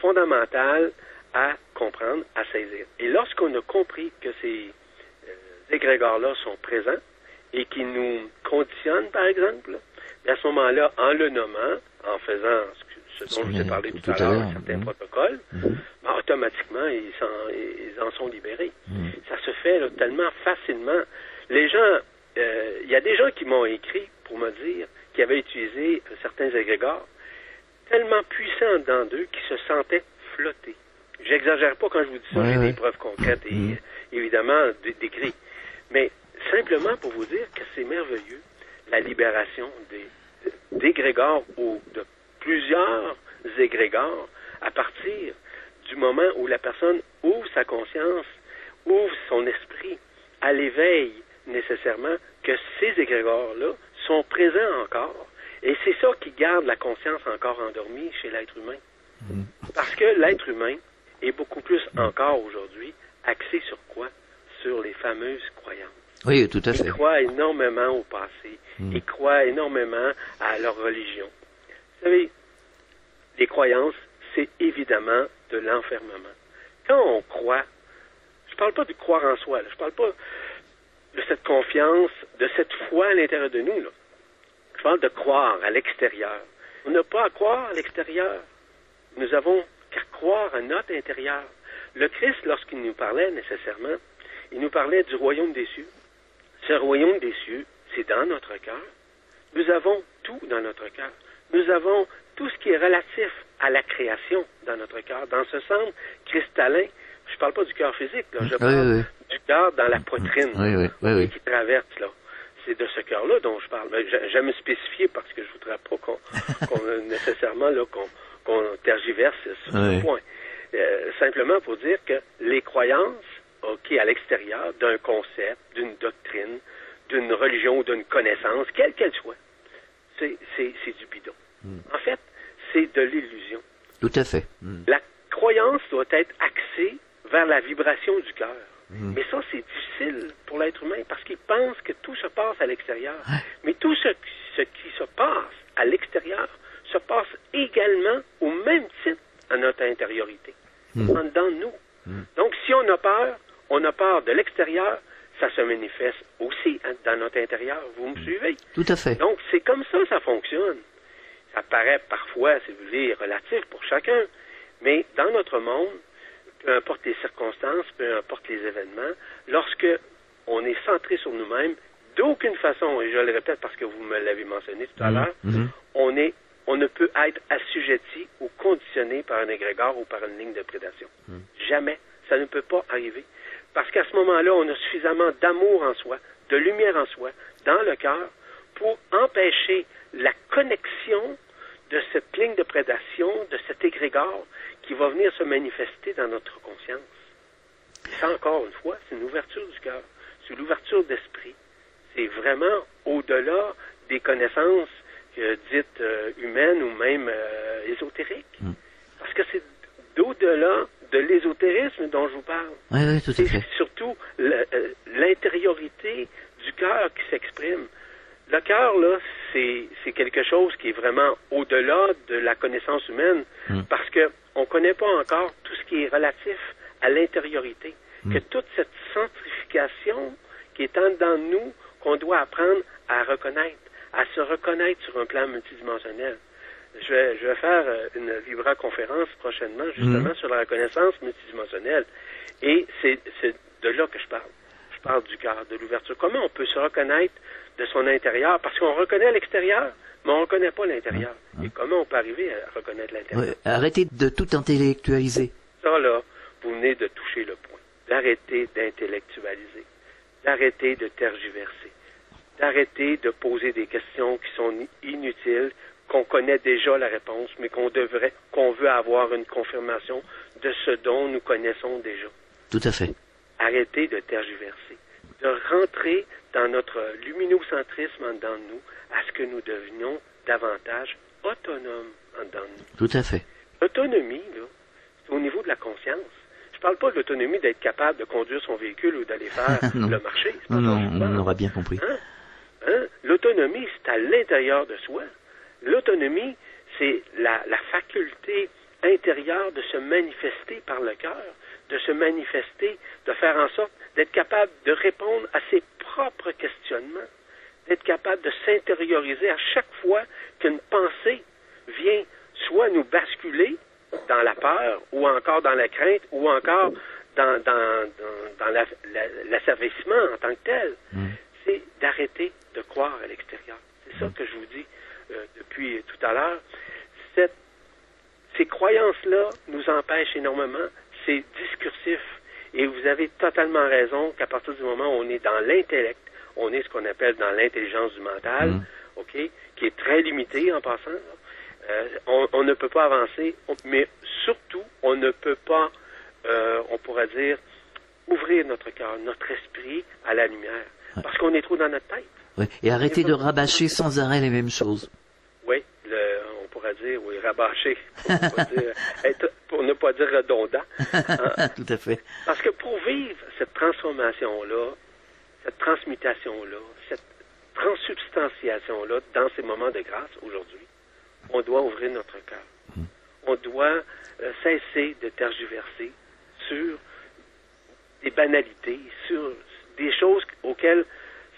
fondamentaux à comprendre, à saisir. Et lorsqu'on a compris que ces euh, égrégores-là sont présents et qui nous conditionnent, par exemple, à ce moment-là, en le nommant, en faisant ce, ce dont je vous ai parlé tout à l'heure, l'heure, un certain mhm. ben, automatiquement, ils, en sont libérés. Mhm. Ça se fait là, tellement facilement. Les gens, euh, il y a des gens qui m'ont écrit pour me dire qu'ils avaient utilisé certains égrégores tellement puissants dans d'eux qu'ils se sentaient flottés. J'exagère pas quand je vous dis ça, Ouais, j'ai ouais. des preuves concrètes et euh, évidemment décrites. Mais simplement pour vous dire que c'est merveilleux, la libération des d'égrégores ou de plusieurs égrégores à partir du moment où la personne ouvre sa conscience, ouvre son esprit à l'éveil nécessairement que ces égrégores-là sont présents encore. Et c'est ça qui garde la conscience encore endormie chez l'être humain. Parce que l'être humain est beaucoup plus encore aujourd'hui axé sur quoi? Sur les fameuses croyances. Oui, tout à fait. Ils croient énormément au passé. Mm. Ils croient énormément à leur religion. Savez, les croyances, c'est évidemment de l'enfermement. Quand on croit, je parle pas de croire en soi, je parle pas de cette confiance, de cette foi à l'intérieur de nous. Je parle de croire à l'extérieur. On n'a pas à croire à l'extérieur. Nous avons qu'à croire à notre intérieur. Le Christ, lorsqu'il nous parlait nécessairement, il nous parlait du royaume des cieux. Ce royaume des cieux, c'est dans notre cœur. Nous avons tout dans notre cœur. Nous avons tout ce qui est relatif à la création dans notre cœur. Dans ce centre cristallin, je ne parle pas du cœur physique, là, je parle du cœur dans la poitrine oui, qui traverse là. C'est de ce cœur-là dont je parle. J'aime spécifier parce que je voudrais pas qu'on [LAUGHS] nécessairement qu'on tergiverse sur ce point. Euh, simplement pour dire que les croyances OK, à l'extérieur d'un concept, d'une doctrine, d'une religion ou d'une connaissance, quelle qu'elle soit, c'est du bidon. Hmm. En fait, c'est de l'illusion. Tout à fait. Hmm. La croyance doit être axée vers la vibration du cœur. Hmm. Mais ça, c'est difficile pour l'être humain parce qu'il pense que tout se passe à l'extérieur. Mais tout ce, qui se passe à l'extérieur se passe également au même titre à notre intériorité, en dedans de nous. Donc, si on a peur, on a peur de l'extérieur, ça se manifeste aussi hein, dans notre intérieur. Vous me suivez? Tout à fait. Donc, c'est comme ça que ça fonctionne. Ça paraît parfois, si vous voulez, relatif pour chacun, mais dans notre monde, peu importe les circonstances, peu importe les événements, lorsque on est centré sur nous-mêmes, d'aucune façon, et je le répète parce que vous me l'avez mentionné tout à mhm. l'heure, mhm. on est on ne peut être assujetti ou conditionné par un égrégore ou par une ligne de prédation. Mhm. Jamais. Ça ne peut pas arriver. Parce qu'à ce moment-là, on a suffisamment d'amour en soi, de lumière en soi, dans le cœur, pour empêcher la connexion de cette ligne de prédation, de cet égrégore qui va venir se manifester dans notre conscience. ça, encore une fois, c'est une ouverture du cœur, c'est l'ouverture d'esprit. C'est vraiment au-delà des connaissances euh, dites euh, humaines ou même euh, ésotériques. Mm. Parce que c'est d'au-delà de l'ésotérisme dont je vous parle. Oui, oui, tout à fait. C'est surtout euh, l'intériorité du cœur qui s'exprime. Le cœur, là, c'est quelque chose qui est vraiment au-delà de la connaissance humaine, mm. parce qu'on ne connaît pas encore tout ce qui est relatif à l'intériorité. Mm. Que toute cette centrification qui est en dedans de nous, qu'on doit apprendre à reconnaître, à se reconnaître sur un plan multidimensionnel. Je vais, je vais faire euh, une vibra-conférence prochainement, justement, mhm. sur la reconnaissance multidimensionnelle. Et c'est de là que je parle. Je parle du cœur, de l'ouverture. Comment on peut se reconnaître de son intérieur? Parce qu'on reconnaît l'extérieur, mais on ne reconnaît pas l'intérieur. Et comment on peut arriver à reconnaître l'intérieur? arrêtez de tout intellectualiser. Ça, là, vous venez de toucher le point. D'arrêter d'intellectualiser. D'arrêter de tergiverser. D'arrêter de poser des questions qui sont inutiles, qu'on connaît déjà la réponse, mais qu'on devrait, qu'on veut avoir une confirmation de ce dont nous connaissons déjà. Tout à fait. Arrêter de tergiverser, de rentrer dans notre luminocentrisme en dedans de nous, à ce que nous devenions davantage autonomes en dedans de nous. Tout à fait. L'autonomie, là, c'est au niveau de la conscience. Je ne parle pas de l'autonomie d'être capable de conduire son véhicule ou d'aller faire [LAUGHS] le marché. Non, non, on aura bien compris. Hein? Hein? L'autonomie, c'est à l'intérieur de soi. L'autonomie, c'est la, faculté intérieure de se manifester par le cœur, de se manifester, de faire en sorte d'être capable de répondre à ses propres questionnements, d'être capable de s'intérioriser à chaque fois qu'une pensée vient soit nous basculer dans la peur, ou encore dans la crainte, ou encore dans, dans, dans, l'asservissement en tant que tel. Mm. C'est d'arrêter de croire à l'extérieur. C'est ça mm. que je vous dis. Euh, depuis tout à l'heure, ces croyances-là nous empêchent énormément. C'est discursif. Et vous avez totalement raison qu'à partir du moment où on est dans l'intellect, on est ce qu'on appelle dans l'intelligence du mental, mm. OK, qui est très limité en passant. Euh, on, ne peut pas avancer, mais surtout, on ne peut pas, euh, on pourrait dire, ouvrir notre cœur, notre esprit à la lumière, parce qu'on est trop dans notre tête. Et arrêter de rabâcher sans arrêt les mêmes choses. On pourrait dire, oui, rabâcher, [LAUGHS] pour, ne pas dire redondant. Hein. [LAUGHS] Tout à fait. Parce que pour vivre cette transformation-là, cette transmutation-là, cette transubstantiation-là dans ces moments de grâce aujourd'hui, on doit ouvrir notre cœur. Hmm. On doit euh, cesser de tergiverser sur des banalités, sur des choses auxquelles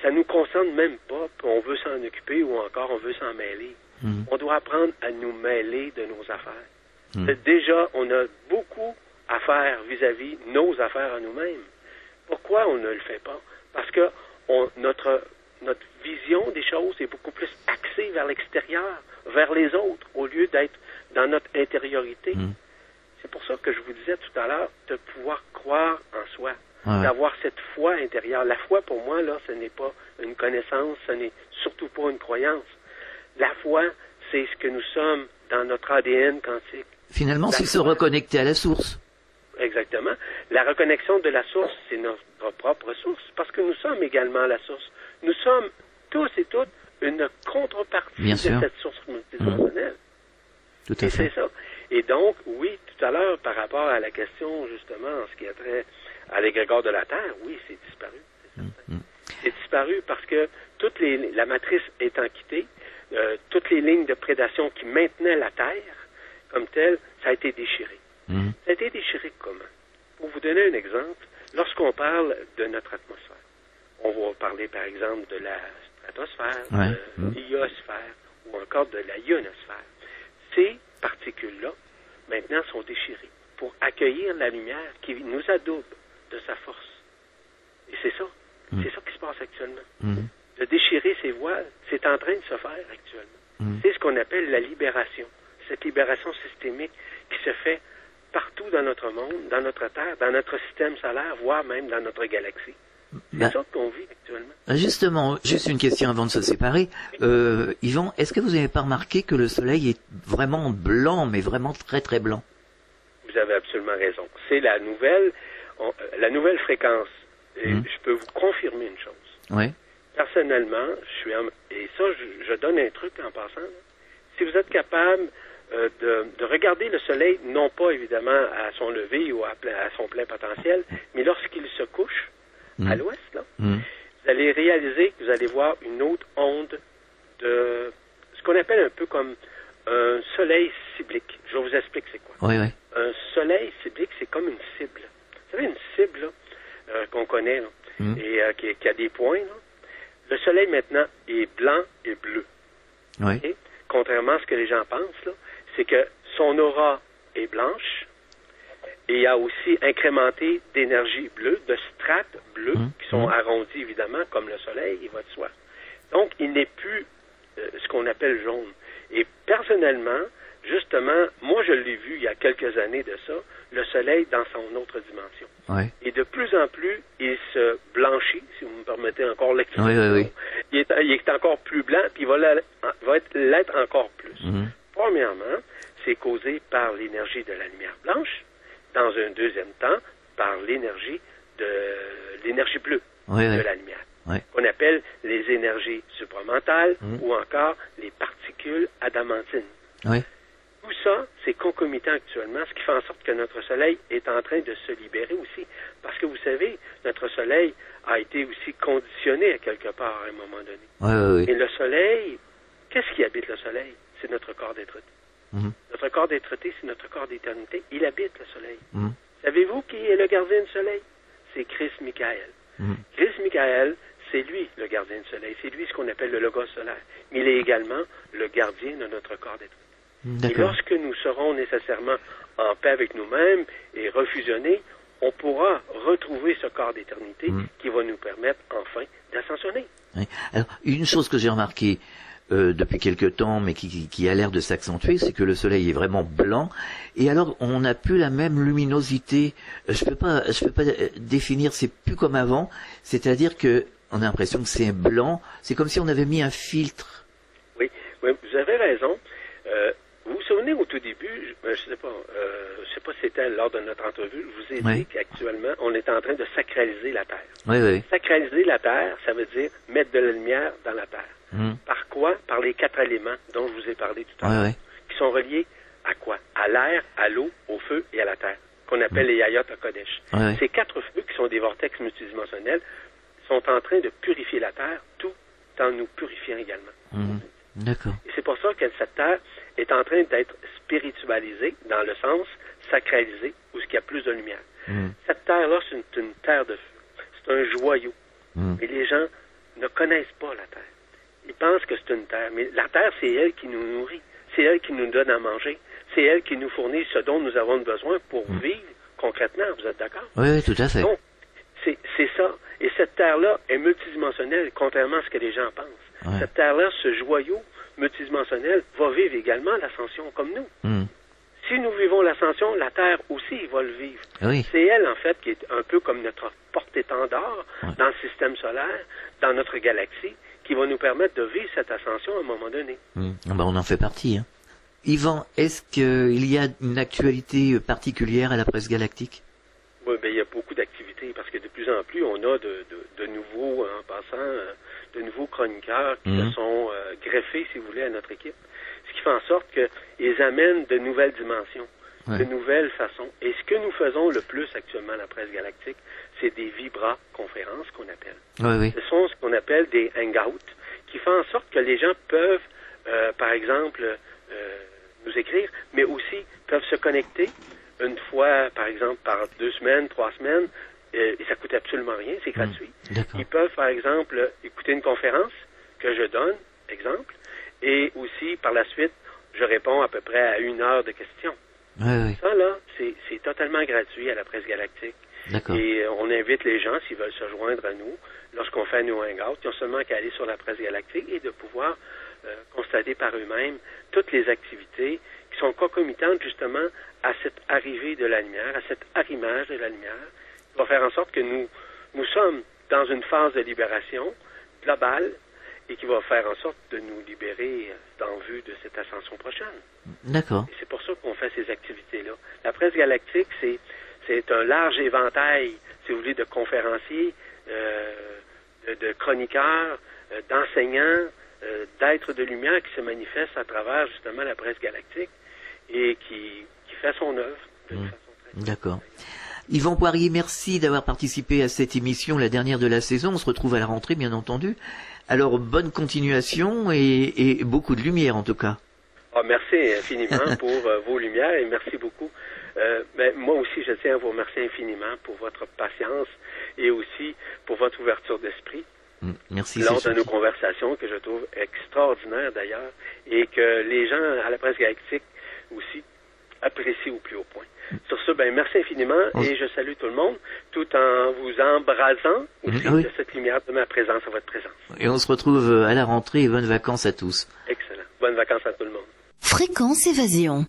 ça nous concerne même pas, puis on veut s'en occuper ou encore on veut s'en mêler. Mhm. On doit apprendre à nous mêler de nos affaires. Mhm. C'est Déjà, on a beaucoup à faire vis-à-vis nos affaires à nous-mêmes. Pourquoi on ne le fait pas? Parce que on- notre, notre vision des choses est beaucoup plus axée vers l'extérieur, vers les autres, au lieu d'être dans notre intériorité. Mhm. C'est pour ça que je vous disais tout à l'heure de pouvoir croire en soi, ouais. d'avoir cette foi intérieure. La foi, pour moi, là, ce n'est pas une connaissance, ce n'est surtout pas une croyance. La foi, c'est ce que nous sommes dans notre ADN quantique. Finalement, c'est se reconnecter à la source. Exactement. La reconnexion de la source, c'est notre propre source, parce que nous sommes également la source. Nous sommes tous et toutes une contrepartie Bien de sûr. cette source multidimensionnelle. Tout à Et fait. c'est ça. Et donc, oui, tout à l'heure, par rapport à la question, justement, en ce qui a trait à l'égrégore de la Terre, oui, c'est disparu. c'est certain. Mm, C'est disparu parce que toutes les, la matrice étant quittée, euh, toutes les lignes de prédation qui maintenaient la Terre comme telle, ça a été déchiré. Mhm. Ça a été déchiré comment? Pour vous donner un exemple, lorsqu'on parle de notre atmosphère, on va parler par exemple de la stratosphère, Ouais. de Mhm. l'iosphère ou encore de la ionosphère. Ces particules-là, maintenant, sont déchirées pour accueillir la lumière qui nous adoube de sa force. Et c'est ça. Mhm. C'est ça qui se passe actuellement. De déchirer ces voiles, c'est en train de se faire actuellement. Mhm. C'est ce qu'on appelle la libération. Cette libération systémique qui se fait partout dans notre monde, dans notre Terre, dans notre système solaire, voire même dans notre galaxie. C'est Bah, ça qu'on vit actuellement. Justement, juste une question avant de se séparer. Euh, Yvan, est-ce que vous n'avez pas remarqué que le soleil est vraiment blanc, mais vraiment très très blanc? Vous avez absolument raison. C'est la nouvelle, on- la nouvelle fréquence. Et Mhm. je peux vous confirmer une chose. Ouais. Personnellement, je suis en- et ça, je, je donne un truc en passant. là. Si vous êtes capable euh, de, de regarder le soleil, non pas évidemment à son lever ou à, à son plein potentiel, mais lorsqu'il se couche à Mhm. l'ouest, là, Mhm. vous allez réaliser que vous allez voir une autre onde de ce qu'on appelle un peu comme un soleil cyclique. Je vous explique c'est quoi. Un soleil cyclique, c'est comme une cible. Vous savez, une cible là, euh, qu'on connaît là, Mhm. et euh, qui, qui a des points. là. Le soleil maintenant est blanc et bleu. Contrairement à ce que les gens pensent, c'est que son aura est blanche et il y a aussi incrémenté d'énergie bleue, de strates bleues Mhm. qui sont Mhm. arrondies évidemment comme le soleil, il va de soi. Donc, il n'est plus euh, ce qu'on appelle jaune. Et personnellement, justement, moi je l'ai vu il y a quelques années de ça, le soleil dans son autre dimension. Ouais. Et de plus en plus, il se blanchit, si vous me permettez encore l'expression. Oui, oui, oui. Il, est, il est encore plus blanc, puis il va l'être encore plus. Mhm. Premièrement, c'est causé par l'énergie de la lumière blanche. Dans un deuxième temps, par l'énergie de l'énergie bleue de la lumière. Qu'on appelle les énergies supramentales Mhm. ou encore les particules adamantines. Tout ça, c'est concomitant actuellement, ce qui fait en sorte que notre Soleil est en train de se libérer aussi. Parce que vous savez, notre Soleil a été aussi conditionné à quelque part à un moment donné. Ouais, Et le Soleil, qu'est-ce qui habite le Soleil? C'est notre corps d'être Mhm. Notre corps d'être c'est notre corps d'éternité. Il habite le Soleil. Mhm. Savez-vous qui est le gardien du Soleil? C'est Chris Michael. Mhm. Chris Michael, c'est lui le gardien du Soleil. C'est lui ce qu'on appelle le logos solaire. Mais il est également le gardien de notre corps d'être. Et lorsque nous serons nécessairement en paix avec nous-mêmes et refusionnés, on pourra retrouver ce corps d'éternité Mm. qui va nous permettre enfin d'ascensionner. Alors, une chose que j'ai remarqué euh, depuis quelque temps, mais qui, a l'air de s'accentuer, c'est que le soleil est vraiment blanc, et alors on n'a plus la même luminosité. Euh, Je peux pas, je peux pas euh, définir. C'est plus comme avant. C'est-à-dire que on a l'impression que c'est blanc. C'est comme si on avait mis un filtre. Oui, oui, vous avez raison. Euh, vous vous souvenez au tout début, je ne sais pas, euh, je sais pas si c'était lors de notre entrevue, je vous ai Oui. dit qu'actuellement, on est en train de sacraliser la Terre. Oui, oui. Sacraliser la Terre, ça veut dire mettre de la lumière dans la Terre. Mhm. Par quoi? Par les quatre éléments dont je vous ai parlé tout à l'heure. Qui sont reliés à quoi? À l'air, à l'eau, au feu et à la terre, qu'on appelle les Yayot Kodesh. Ces quatre feux, qui sont des vortex multidimensionnels, sont en train de purifier la terre, tout en nous purifiant également. Mhm. D'accord. Et c'est pour ça que cette terre est en train d'être spiritualisée, dans le sens sacralisée, où il y a plus de lumière. Mhm. Cette terre-là, c'est une, une terre de feu. C'est un joyau. Mm. Mais les gens ne connaissent pas la Terre. Ils pensent que c'est une Terre. Mais la Terre, c'est elle qui nous nourrit. C'est elle qui nous donne à manger. C'est elle qui nous fournit ce dont nous avons besoin pour Mm. vivre concrètement. Vous êtes d'accord? Oui, tout à fait. Donc, c'est c'est ça. Et cette terre-là est multidimensionnelle, contrairement à ce que les gens pensent. Ouais. Cette terre-là, ce joyau multidimensionnel, va vivre également l'ascension comme nous. Hmm. Si nous vivons l'ascension, la Terre aussi va le vivre. Oui. C'est elle, en fait, qui est un peu comme notre porte-étendard Ouais. dans le système solaire, dans notre galaxie, qui va nous permettre de vivre cette ascension à un moment donné. Hmm. Ah bah, on en fait partie. Hein. Yvan, est-ce qu'il y a une actualité particulière à la presse galactique? Oui, ben, il y a beaucoup d'activités parce que de plus en plus, on a de, de, de nouveaux, en passant, euh, de nouveaux chroniqueurs qui Mhm. se sont euh, greffés, si vous voulez, à notre équipe. Ce qui fait en sorte qu'ils amènent de nouvelles dimensions, Ouais. de nouvelles façons. Et ce que nous faisons le plus actuellement à la presse galactique, c'est des vibra-conférences qu'on appelle. Oui, oui. Ce sont ce qu'on appelle des hangouts, qui font en sorte que les gens peuvent, euh, par exemple, euh, nous écrire, mais aussi peuvent se connecter une fois, par exemple, par deux semaines, trois semaines, et ça coûte absolument rien, c'est gratuit. D'accord. Ils peuvent, par exemple, écouter une conférence que je donne, exemple, et aussi, par la suite, je réponds à peu près à une heure de questions. Oui, oui. Ça, là, c'est totalement gratuit à la presse galactique. Et euh, on invite les gens, s'ils veulent se joindre à nous, lorsqu'on fait nos hangouts, ils ont seulement qu'à aller sur la presse galactique et de pouvoir euh, constater par eux-mêmes toutes les activités qui sont concomitantes justement à cette arrivée de la lumière, à cet arrimage de la lumière, va faire en sorte que nous, nous sommes dans une phase de libération globale et qui va faire en sorte de nous libérer en vue de cette ascension prochaine. D'accord. C'est pour ça qu'on fait ces activités-là. La presse galactique, c'est, c'est un large éventail, si vous voulez, de conférenciers, euh, de, de chroniqueurs, euh, d'enseignants, euh, d'êtres de lumière qui se manifestent à travers justement la presse galactique et qui, qui fait son œuvre Mm. très D'accord. Yvan Poirier, merci d'avoir participé à cette émission, la dernière de la saison. On se retrouve à la rentrée, bien entendu. Alors, bonne continuation et, et beaucoup de lumière, en tout cas. Ah, merci infiniment [LAUGHS] pour euh, vos lumières et merci beaucoup. Euh, ben, moi aussi, je tiens à vous remercier infiniment pour votre patience et aussi pour votre ouverture d'esprit Mm. Merci. lors de nos conversations que je trouve extraordinaires d'ailleurs et que les gens à la presse galactique aussi apprécient au plus haut point. Sur ce, ben merci infiniment et je salue tout le monde tout en vous embrasant aussi Mhm, oui. de cette lumière de ma présence à votre présence. Et on se retrouve à la rentrée et bonnes vacances à tous. Excellent. Bonnes vacances à tout le monde. Fréquence Évasion.